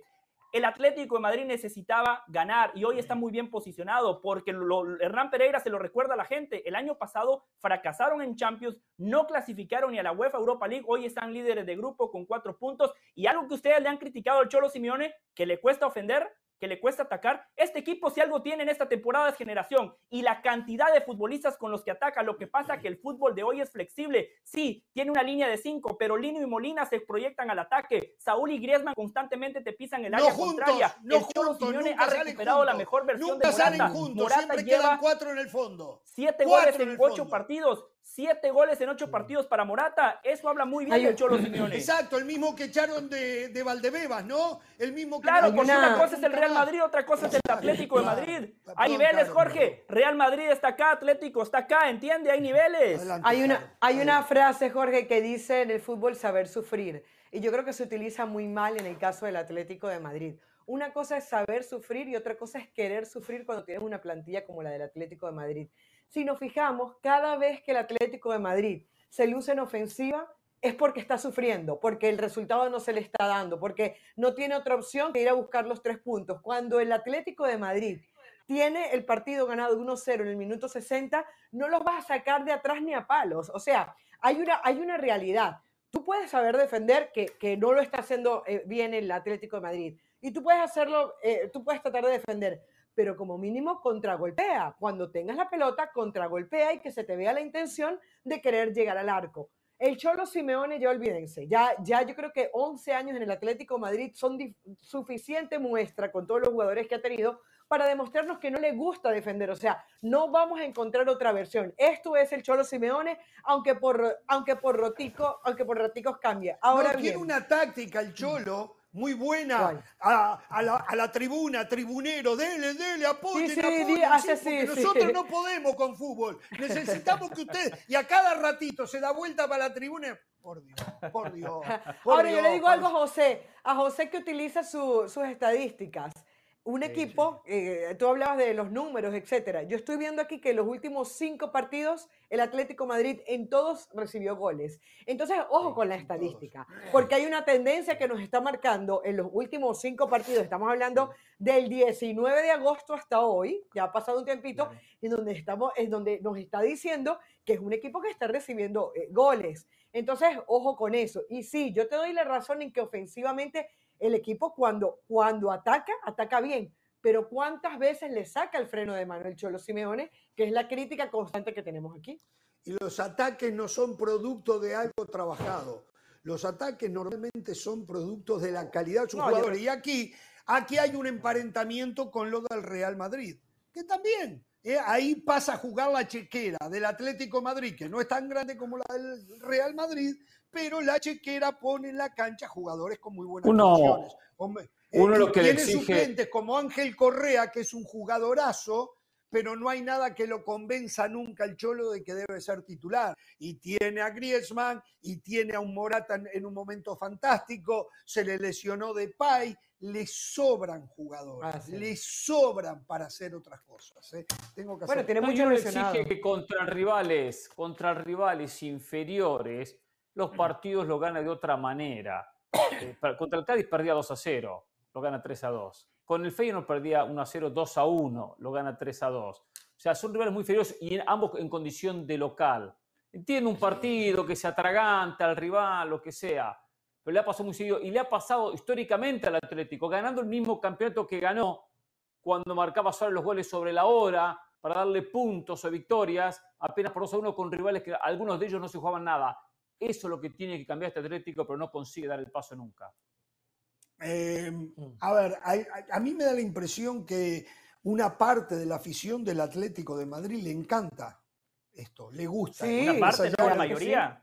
El Atlético de Madrid necesitaba ganar y hoy está muy bien posicionado porque Hernán Pereira se lo recuerda a la gente. El año pasado fracasaron en Champions, no clasificaron ni a la UEFA Europa League. Hoy están líderes de grupo con cuatro puntos. Y algo que ustedes le han criticado al Cholo Simeone, que le cuesta ofender, que le cuesta atacar. Este equipo, si algo tiene en esta temporada, es generación. Y la cantidad de futbolistas con los que ataca. Lo que pasa es que el fútbol de hoy es flexible. Sí, tiene una línea de cinco, pero Lino y Molina se proyectan al ataque. Saúl y Griezmann constantemente te pisan el área contraria. No el Simeone ha recuperado la mejor versión de Morata. Salen juntos, Morata lleva cuatro en el fondo. Siete goles en, ocho partidos. Siete goles en ocho partidos para Morata. Eso habla muy bien del Cholo Simeone. Exacto, el mismo que echaron de, de Valdebebas, ¿no? El mismo que Claro, porque una cosa es el Real Madrid, otra cosa es el Atlético de Madrid. Hay niveles, Jorge. Real Madrid está acá, Atlético está acá, ¿entiende? Hay niveles. hay una, hay una frase, Jorge, que dice en el fútbol saber sufrir. Y yo creo que se utiliza muy mal en el caso del Atlético de Madrid. Una cosa es saber sufrir y otra cosa es querer sufrir cuando tienes una plantilla como la del Atlético de Madrid. Si nos fijamos, cada vez que el Atlético de Madrid se luce en ofensiva, es porque está sufriendo, porque el resultado no se le está dando, porque no tiene otra opción que ir a buscar los tres puntos. Cuando el Atlético de Madrid tiene el partido ganado 1-0 en el minuto 60, no los vas a sacar de atrás ni a palos. O sea, hay una, hay una realidad. Tú puedes saber defender que, que no lo está haciendo eh, bien el Atlético de Madrid. Y tú puedes hacerlo, eh, tú puedes tratar de defender, pero como mínimo contragolpea. Cuando tengas la pelota, contragolpea y que se te vea la intención de querer llegar al arco. El Cholo Simeone, ya olvídense, ya, ya yo creo que 11 años en el Atlético Madrid son suficiente muestra con todos los jugadores que ha tenido para demostrarnos que no le gusta defender. O sea, no vamos a encontrar otra versión. Esto es el Cholo Simeone, aunque por, aunque por rotico, aunque por raticos cambie. Ahora tiene una táctica el Cholo muy buena a, la, tribuna, tribunero, dele, dele, apoyen, sí, porque nosotros no podemos con fútbol. Necesitamos que usted, y a cada ratito se da vuelta para la tribuna. Por Dios, por Dios. Ahora yo le digo algo a José, a José que utiliza sus estadísticas un equipo, eh, tú hablabas de los números, etcétera. Yo estoy viendo aquí que en los últimos cinco partidos el Atlético Madrid en todos recibió goles. Entonces, ojo con la estadística, porque hay una tendencia que nos está marcando en los últimos cinco partidos. Estamos hablando del 19 de agosto hasta hoy, ya ha pasado un tiempito, en donde estamos, es donde nos está diciendo que es un equipo que está recibiendo eh, goles. Entonces, ojo con eso. Y sí, yo te doy la razón en que ofensivamente el equipo cuando, cuando ataca, ataca bien. Pero ¿cuántas veces le saca el freno de mano el Cholo Simeone? Que es la crítica constante que tenemos aquí. Y los ataques no son producto de algo trabajado. Los ataques normalmente son productos de la calidad de sus jugadores. Y aquí, aquí hay un emparentamiento con lo del Real Madrid, que también eh, ahí pasa a jugar la chequera del Atlético Madrid, que no es tan grande como la del Real Madrid, pero la chequera pone en la cancha jugadores con muy buenas uno, uno eh, lo que tiene exige... suplentes como Ángel Correa, que es un jugadorazo, pero no hay nada que lo convenza nunca el Cholo de que debe ser titular. Y tiene a Griezmann, y tiene a un Morata en, un momento fantástico, se le lesionó de Pay, le sobran jugadores, ah, le sobran para hacer otras cosas. ¿eh? Tengo que bueno, tiene mucho exige que contra rivales, contra rivales inferiores, los partidos lo gana de otra manera. Eh, contra el Cádiz perdía 2 a 0, lo gana 3 a 2. Con el Feyenoord perdía 1 a 0, 2 a 1, lo gana 3 a 2. O sea, son rivales muy inferiores y ambos en condición de local. Entiende un partido que se atraganta al rival, lo que sea, pero le ha pasado muy seguido y le ha pasado históricamente al Atlético, ganando el mismo campeonato que ganó, cuando marcaba solo los goles sobre la hora para darle puntos o victorias, apenas por 2 a 1 con rivales que algunos de ellos no se jugaban nada. Eso es lo que tiene que cambiar este Atlético, pero no consigue dar el paso nunca. Em, mm. a ver, a, mí me da la impresión que una parte de la afición del Atlético de Madrid le encanta esto, le gusta. Sí, una parte, la mayoría.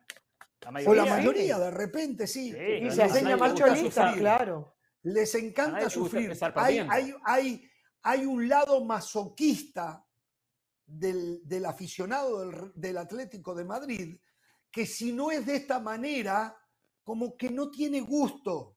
o la mayoría, de repente, sí. y se hacen llamar cholistas, claro. Les encanta sufrir. Hay, hay, hay, un lado masoquista del, aficionado del, del Atlético de Madrid que si no es de esta manera, como que no tiene gusto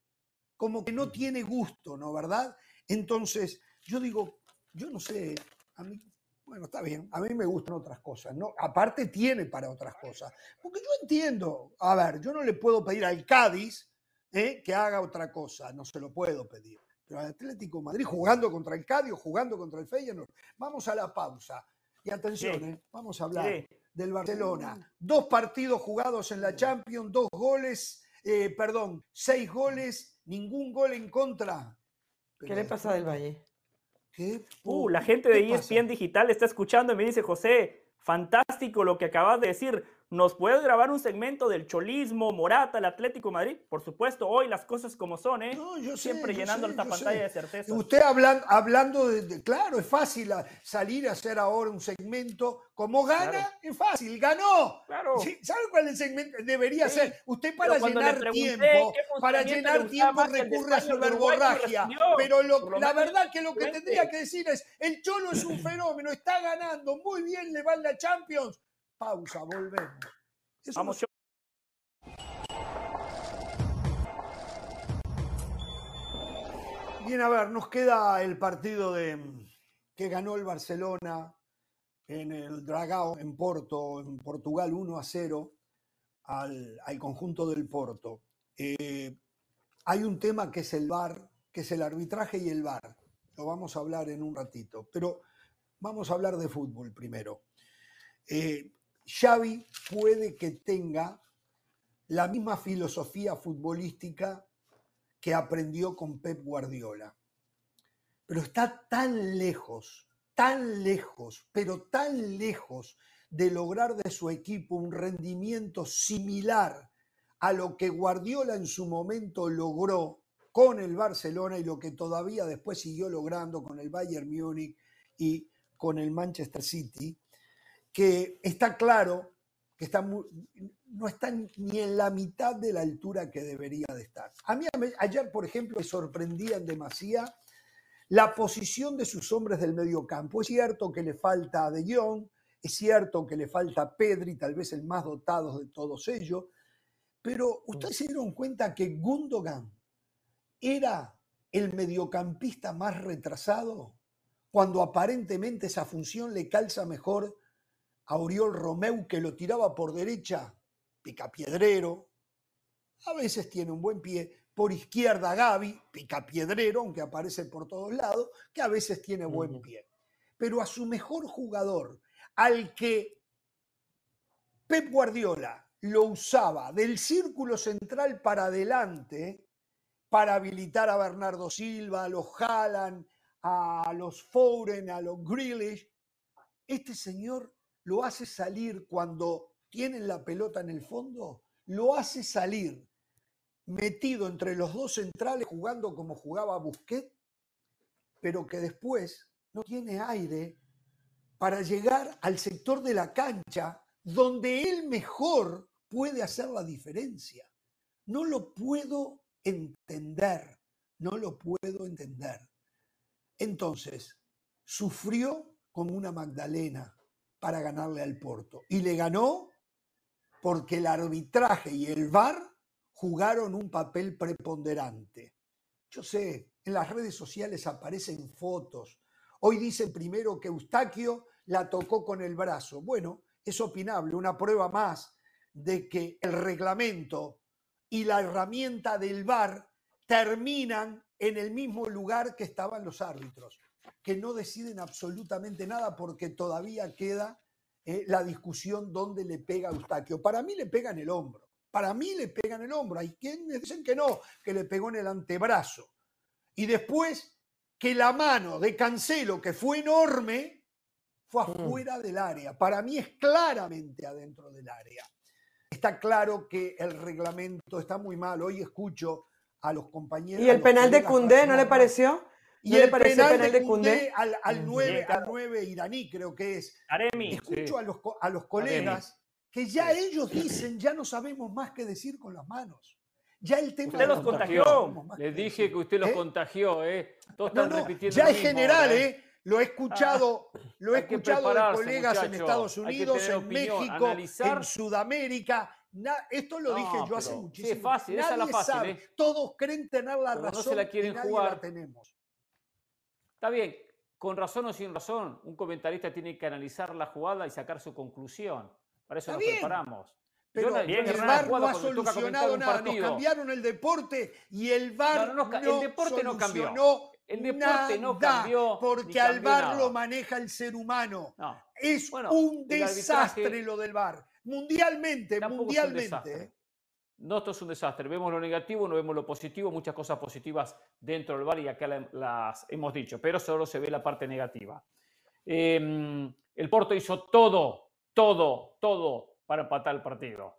como que no tiene gusto, ¿no? ¿Verdad? Entonces, yo digo, yo no sé, a mí, bueno, está bien, a mí me gustan otras cosas, ¿no? Aparte tiene para otras cosas. Porque yo entiendo, a ver, yo no le puedo pedir al Cádiz ¿eh? que haga otra cosa, no se lo puedo pedir. Pero al Atlético Madrid jugando contra el Cádiz jugando contra el Feyenoord, vamos a la pausa. Y atención, ¿eh? vamos a hablar del Barcelona. Dos partidos jugados en la Champions, dos goles, eh, perdón, seis goles ningún gol en contra. ¿Qué le pasa del Valle? ¿Qué? Uh, la gente de ESPN Digital está escuchando y me dice, José, fantástico lo que acabas de decir. ¿Nos puedes grabar un segmento del cholismo, Morata, el Atlético Madrid? Por supuesto, hoy las cosas como son, ¿eh? No, yo Siempre llenando esta pantalla de certeza. Usted hablando, hablando de, Claro, es fácil salir a hacer ahora un segmento. Como gana, es fácil, ganó. Claro. ¿Sabe cuál es el segmento? Debería ser. Usted para llenar tiempo, para llenar tiempo recurre a su verborragia. Pero la verdad que lo que tendría que decir es, el Cholo es un fenómeno, está ganando, muy bien le va en la Champions Pausa, volvemos. Vamos. Bien, a ver, nos queda el partido de que ganó el Barcelona en el Dragao, en Porto, en Portugal, 1 a 0 al, conjunto del Porto. Eh, hay un tema que es el VAR, que es el arbitraje y el VAR. Lo vamos a hablar en un ratito, pero vamos a hablar de fútbol primero. Eh, Xavi puede que tenga la misma filosofía futbolística que aprendió con Pep Guardiola. Pero está tan lejos, tan lejos, pero tan lejos de lograr de su equipo un rendimiento similar a lo que Guardiola en su momento logró con el Barcelona y lo que todavía después siguió logrando con el Bayern Múnich y con el Manchester City, que está claro que está no está ni en la mitad de la altura que debería de estar. A mí ayer, por ejemplo, me sorprendía en demasía la posición de sus hombres del medio campo. Es cierto que le falta De Jong, es cierto que le falta Pedri, tal vez el más dotado de todos ellos, pero ustedes se dieron cuenta que Gundogan era el mediocampista más retrasado cuando aparentemente esa función le calza mejor a Oriol Romeu que lo tiraba por derecha, picapiedrero, a veces tiene un buen pie, por izquierda Gaby, picapiedrero, aunque aparece por todos lados, que a veces tiene buen pie. Pero a su mejor jugador, al que Pep Guardiola lo usaba del círculo central para adelante, para habilitar a Bernardo Silva, a los Haaland, a los Foren, a los Grealish, este señor lo hace salir cuando tienen la pelota en el fondo, lo hace salir metido entre los dos centrales jugando como jugaba Busquet, pero que después no tiene aire para llegar al sector de la cancha donde él mejor puede hacer la diferencia. No lo puedo entender, no lo puedo entender. Entonces, sufrió como una Magdalena, para ganarle al Porto. Y le ganó porque el arbitraje y el VAR jugaron un papel preponderante. Yo sé, en las redes sociales aparecen fotos. Hoy dicen primero que Eustaquio la tocó con el brazo. Bueno, es opinable, una prueba más de que el reglamento y la herramienta del VAR terminan en el mismo lugar que estaban los árbitros que no deciden absolutamente nada porque todavía queda eh, la discusión dónde le pega a Eustaquio. Para mí le pega en el hombro. Para mí le pega en el hombro. Hay quienes dicen que no, que le pegó en el antebrazo. Y después que la mano de Cancelo, que fue enorme, fue mm. afuera del área. Para mí es claramente adentro del área. Está claro que el reglamento está muy mal. Hoy escucho a los compañeros. ¿Y el penal de Cundé no le pareció? Y el, penal, de Cundé al, al, 9, al 9 iraní, creo que es. Escucho a, los, a los colegas que ya ellos dicen, ya no sabemos más qué decir con las manos. Ya el tema usted los contagió. Le dije que usted los ¿Eh? contagió, ¿eh? Todos están repitiendo. Ya es general, ¿eh? ¿eh? Lo he escuchado, ah, lo he escuchado de colegas en Estados Unidos, en México, en Sudamérica. esto lo dije yo hace muchísimo. Sí, es fácil, Nadie esa es la fácil. Sabe. ¿eh? Todos creen tener la razón. No se la quieren jugar. La tenemos. Está bien, con razón o sin razón, un comentarista tiene que analizar la jugada y sacar su conclusión. Para eso nos preparamos. Pero el VAR no ha solucionado nada. Nos cambiaron el deporte y el VAR no, el deporte no cambió. El deporte no cambió. Porque al VAR lo maneja el ser humano. Es un desastre lo del VAR. Mundialmente, mundialmente. No, esto es un desastre. Vemos lo negativo, no vemos lo positivo, muchas cosas positivas dentro del VAR y acá las hemos dicho, pero solo se ve la parte negativa. Em, el Porto hizo todo, todo, todo para empatar el partido.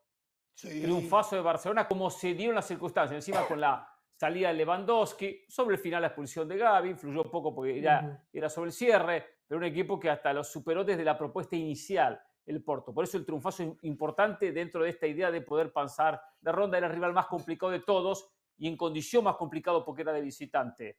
Sí. Triunfazo de Barcelona, como se dieron las circunstancias, encima con la salida de Lewandowski, sobre el final la expulsión de Gaby, influyó poco porque era, era sobre el cierre, pero un equipo que hasta lo superó desde la propuesta inicial el Porto. Por eso el triunfazo es importante dentro de esta idea de poder pasar la ronda. Era el rival más complicado de todos y en condición más complicado porque era de visitante.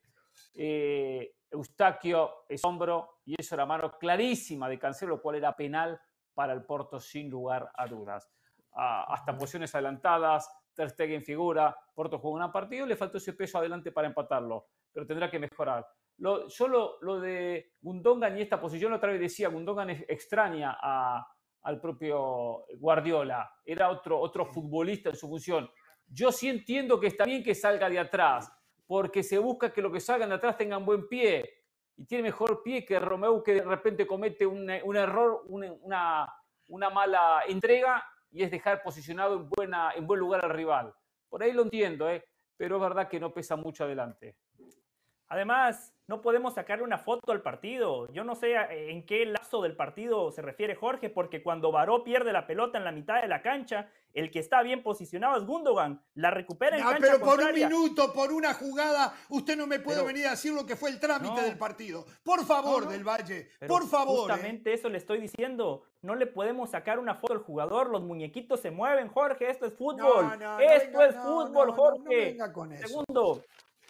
Eh, Eustaquio es hombro y eso era mano clarísima de Cancelo, lo cual era penal para el Porto sin lugar a dudas. Ah, hasta posiciones adelantadas, Ter Stegen figura, Porto jugó un partido, le faltó ese peso adelante para empatarlo, pero tendrá que mejorar. Lo, yo lo, de Gundogan y esta posición, otra vez decía, Gundogan extraña a, al propio Guardiola, era otro, otro futbolista en su función. Yo sí entiendo que está bien que salga de atrás, porque se busca que los que salgan de atrás tengan buen pie, y tiene mejor pie que Romeu que de repente comete un, error, una, una, mala entrega, y es dejar posicionado en, buena, en buen lugar al rival. Por ahí lo entiendo, ¿eh? pero es verdad que no pesa mucho adelante. Además, no podemos sacarle una foto al partido. Yo no sé eh, en qué lazo del partido se refiere Jorge, porque cuando Baró pierde la pelota en la mitad de la cancha, el que está bien posicionado es Gundogan. La recupera en ah, cancha Pero por un minuto, por una jugada, usted no me puede venir a decir lo que fue el trámite del partido. Por favor, del Valle, por favor. ¿eh? Justamente eso le estoy diciendo. No le podemos sacar una foto al jugador. Los muñequitos se mueven, Jorge. Esto es fútbol. esto es fútbol, Jorge. Segundo,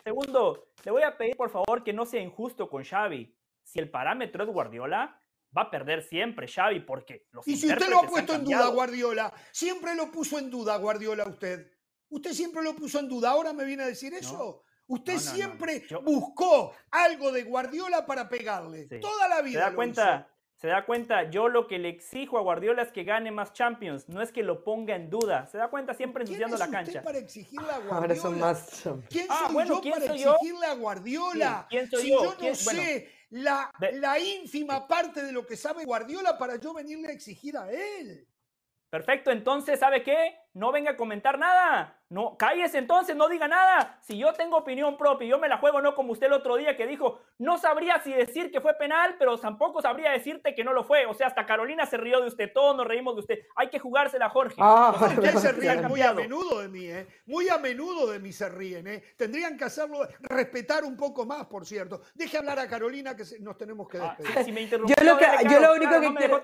Segundo, le voy a pedir por favor que no sea injusto con Xavi. Si el parámetro es Guardiola, va a perder siempre Xavi porque los Y si usted lo ha puesto en duda Guardiola, siempre lo puso en duda Guardiola usted. Usted siempre lo puso en duda, ahora me viene a decir eso. Usted siempre buscó algo de Guardiola para pegarle. Toda la vida. ¿Se da cuenta? Se da cuenta, yo lo que le exijo a Guardiola es que gane más Champions, no es que lo ponga en duda. Se da cuenta siempre ensuciando la cancha. para exigirle a Guardiola? son más ¿Quién ah, soy yo para exigirle a Guardiola? ¿Quién soy si yo, no sé la, la ínfima parte de lo que sabe Guardiola para yo venirle a exigir a él. Perfecto, entonces, ¿sabe qué? No venga a comentar nada. No, cállese entonces, no diga nada. Si yo tengo opinión propia y yo me la juego, no como usted el otro día que dijo, no sabría si decir que fue penal, pero tampoco sabría decirte que no lo fue. O sea, hasta Carolina se rió de usted, todos nos reímos de usted. Hay que jugársela, Jorge. Ah, se ríen muy a menudo de mí, ¿eh? Muy a menudo de mí se ríen, ¿eh? Tendrían que hacerlo, respetar un poco más, por cierto. Deje hablar a Carolina que nos tenemos que ah, despedir. si me yo, lo que, yo lo único que quiero...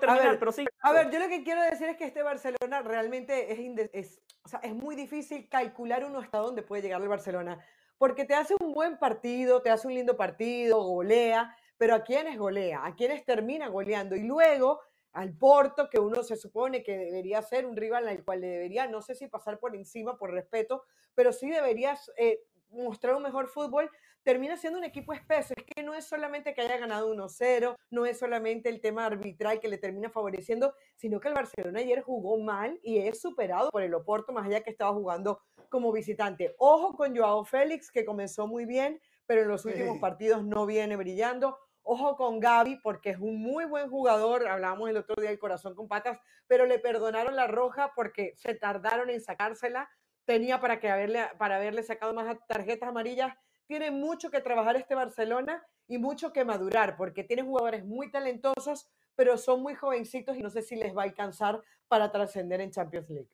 a ver, yo lo que quiero decir es que este Barcelona realmente es, es, o sea, es muy difícil calcular uno hasta dónde puede llegar el Barcelona, porque te hace un buen partido, te hace un lindo partido, golea, pero ¿a quiénes golea? ¿A quiénes termina goleando? Y luego al Porto, que uno se supone que debería ser un rival al cual le debería, no sé si pasar por encima por respeto, pero sí deberías eh, mostrar un mejor fútbol, termina siendo un equipo espeso. Es que no es solamente que haya ganado 1-0, no es solamente el tema arbitral que le termina favoreciendo, sino que el Barcelona ayer jugó mal y es superado por el Oporto, más allá que estaba jugando como visitante. Ojo con Joao Félix, que comenzó muy bien, pero en los últimos partidos no viene brillando. Ojo con Gaby, porque es un muy buen jugador. Hablábamos el otro día del corazón con patas, pero le perdonaron la roja porque se tardaron en sacársela tenía para, que haberle, para haberle sacado más tarjetas amarillas, tiene mucho que trabajar este Barcelona y mucho que madurar, porque tiene jugadores muy talentosos, pero son muy jovencitos y no sé si les va a alcanzar para trascender en Champions League.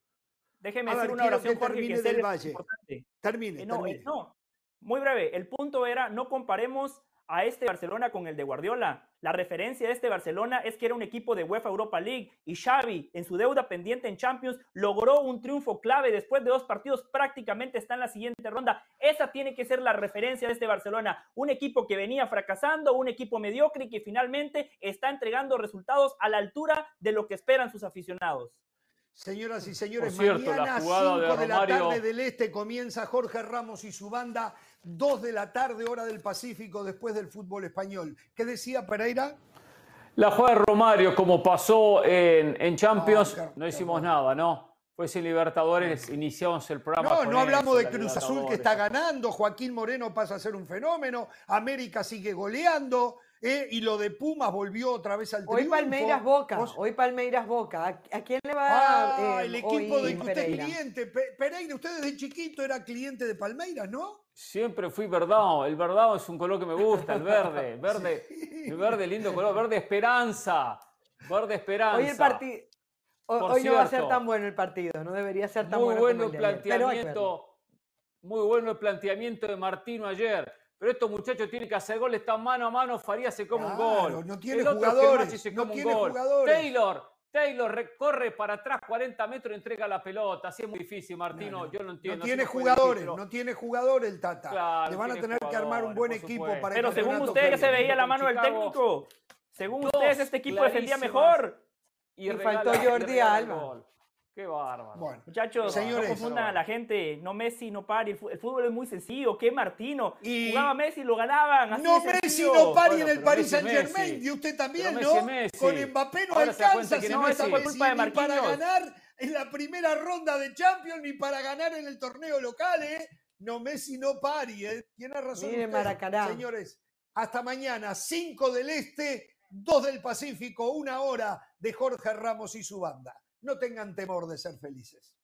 Déjeme hacer una oración, Jorge, que del Valle. Importante. Termine, eh, no, eh, no, muy breve. El punto era, no comparemos a este Barcelona con el de Guardiola. La referencia de este Barcelona es que era un equipo de UEFA Europa League y Xavi, en su deuda pendiente en Champions, logró un triunfo clave después de dos partidos, prácticamente está en la siguiente ronda. Esa tiene que ser la referencia de este Barcelona, un equipo que venía fracasando, un equipo mediocre y que finalmente está entregando resultados a la altura de lo que esperan sus aficionados. Señoras y señores, mañana 5 de, de, la tarde del Este comienza Jorge Ramos y su banda, 2 de la tarde hora del Pacífico después del fútbol español. ¿Qué decía Pereira? La juega Romario, como pasó en, Champions, ah, no hicimos nada, ¿no? Fue sin Libertadores, iniciamos el programa. No, no hablamos de Cruz Azul que está ganando, Joaquín Moreno pasa a ser un fenómeno, América sigue goleando, eh, y lo de Pumas volvió otra vez al triunfo. Hoy Palmeiras Boca, hoy Palmeiras Boca. ¿A, quién le va a ah, el equipo de que usted es cliente. Pereira, usted desde chiquito era cliente de Palmeiras, ¿no? Siempre fui verdad. El verdad es un color que me gusta, el verde. Verde, el verde, lindo color. Verde esperanza. Verde esperanza. Hoy el partido. Hoy no va a ser tan bueno el partido, no debería ser tan muy bueno. el planteamiento, muy bueno el planteamiento de Martino ayer pero estos muchachos tienen que hacer goles, están mano a mano, Farías se come un gol. No tiene jugadores. Se come un gol. Taylor, Taylor recorre para atrás 40 metros y entrega la pelota. Así es muy difícil, Martino. Yo no entiendo. No tiene jugadores, no tiene jugadores el Tata. Le van a tener que armar un buen equipo para Pero según ustedes ya se veía la mano del técnico. Según ustedes, este equipo defendía mejor. Y, faltó Jordi Alba. Qué bárbaro. Bueno, muchachos, Señores, no confundan a la gente. No Messi, no Pari. El fútbol es muy sencillo. ¿Qué Martino? Y... Jugaba Messi, lo ganaban. no Messi, no Pari en el Paris Saint Germain. Y usted también, ¿no? Con Mbappé no alcanza. Que no, esa fue culpa de Marquinhos. Ni para ganar en la primera ronda de Champions, ni para ganar en el torneo local, ¿eh? No Messi, no Pari, ¿eh? Tiene razón. Mire Maracaná. Señores, hasta mañana, 5 del Este, 2 del Pacífico, una hora de Jorge Ramos y su banda. No tengan temor de ser felices.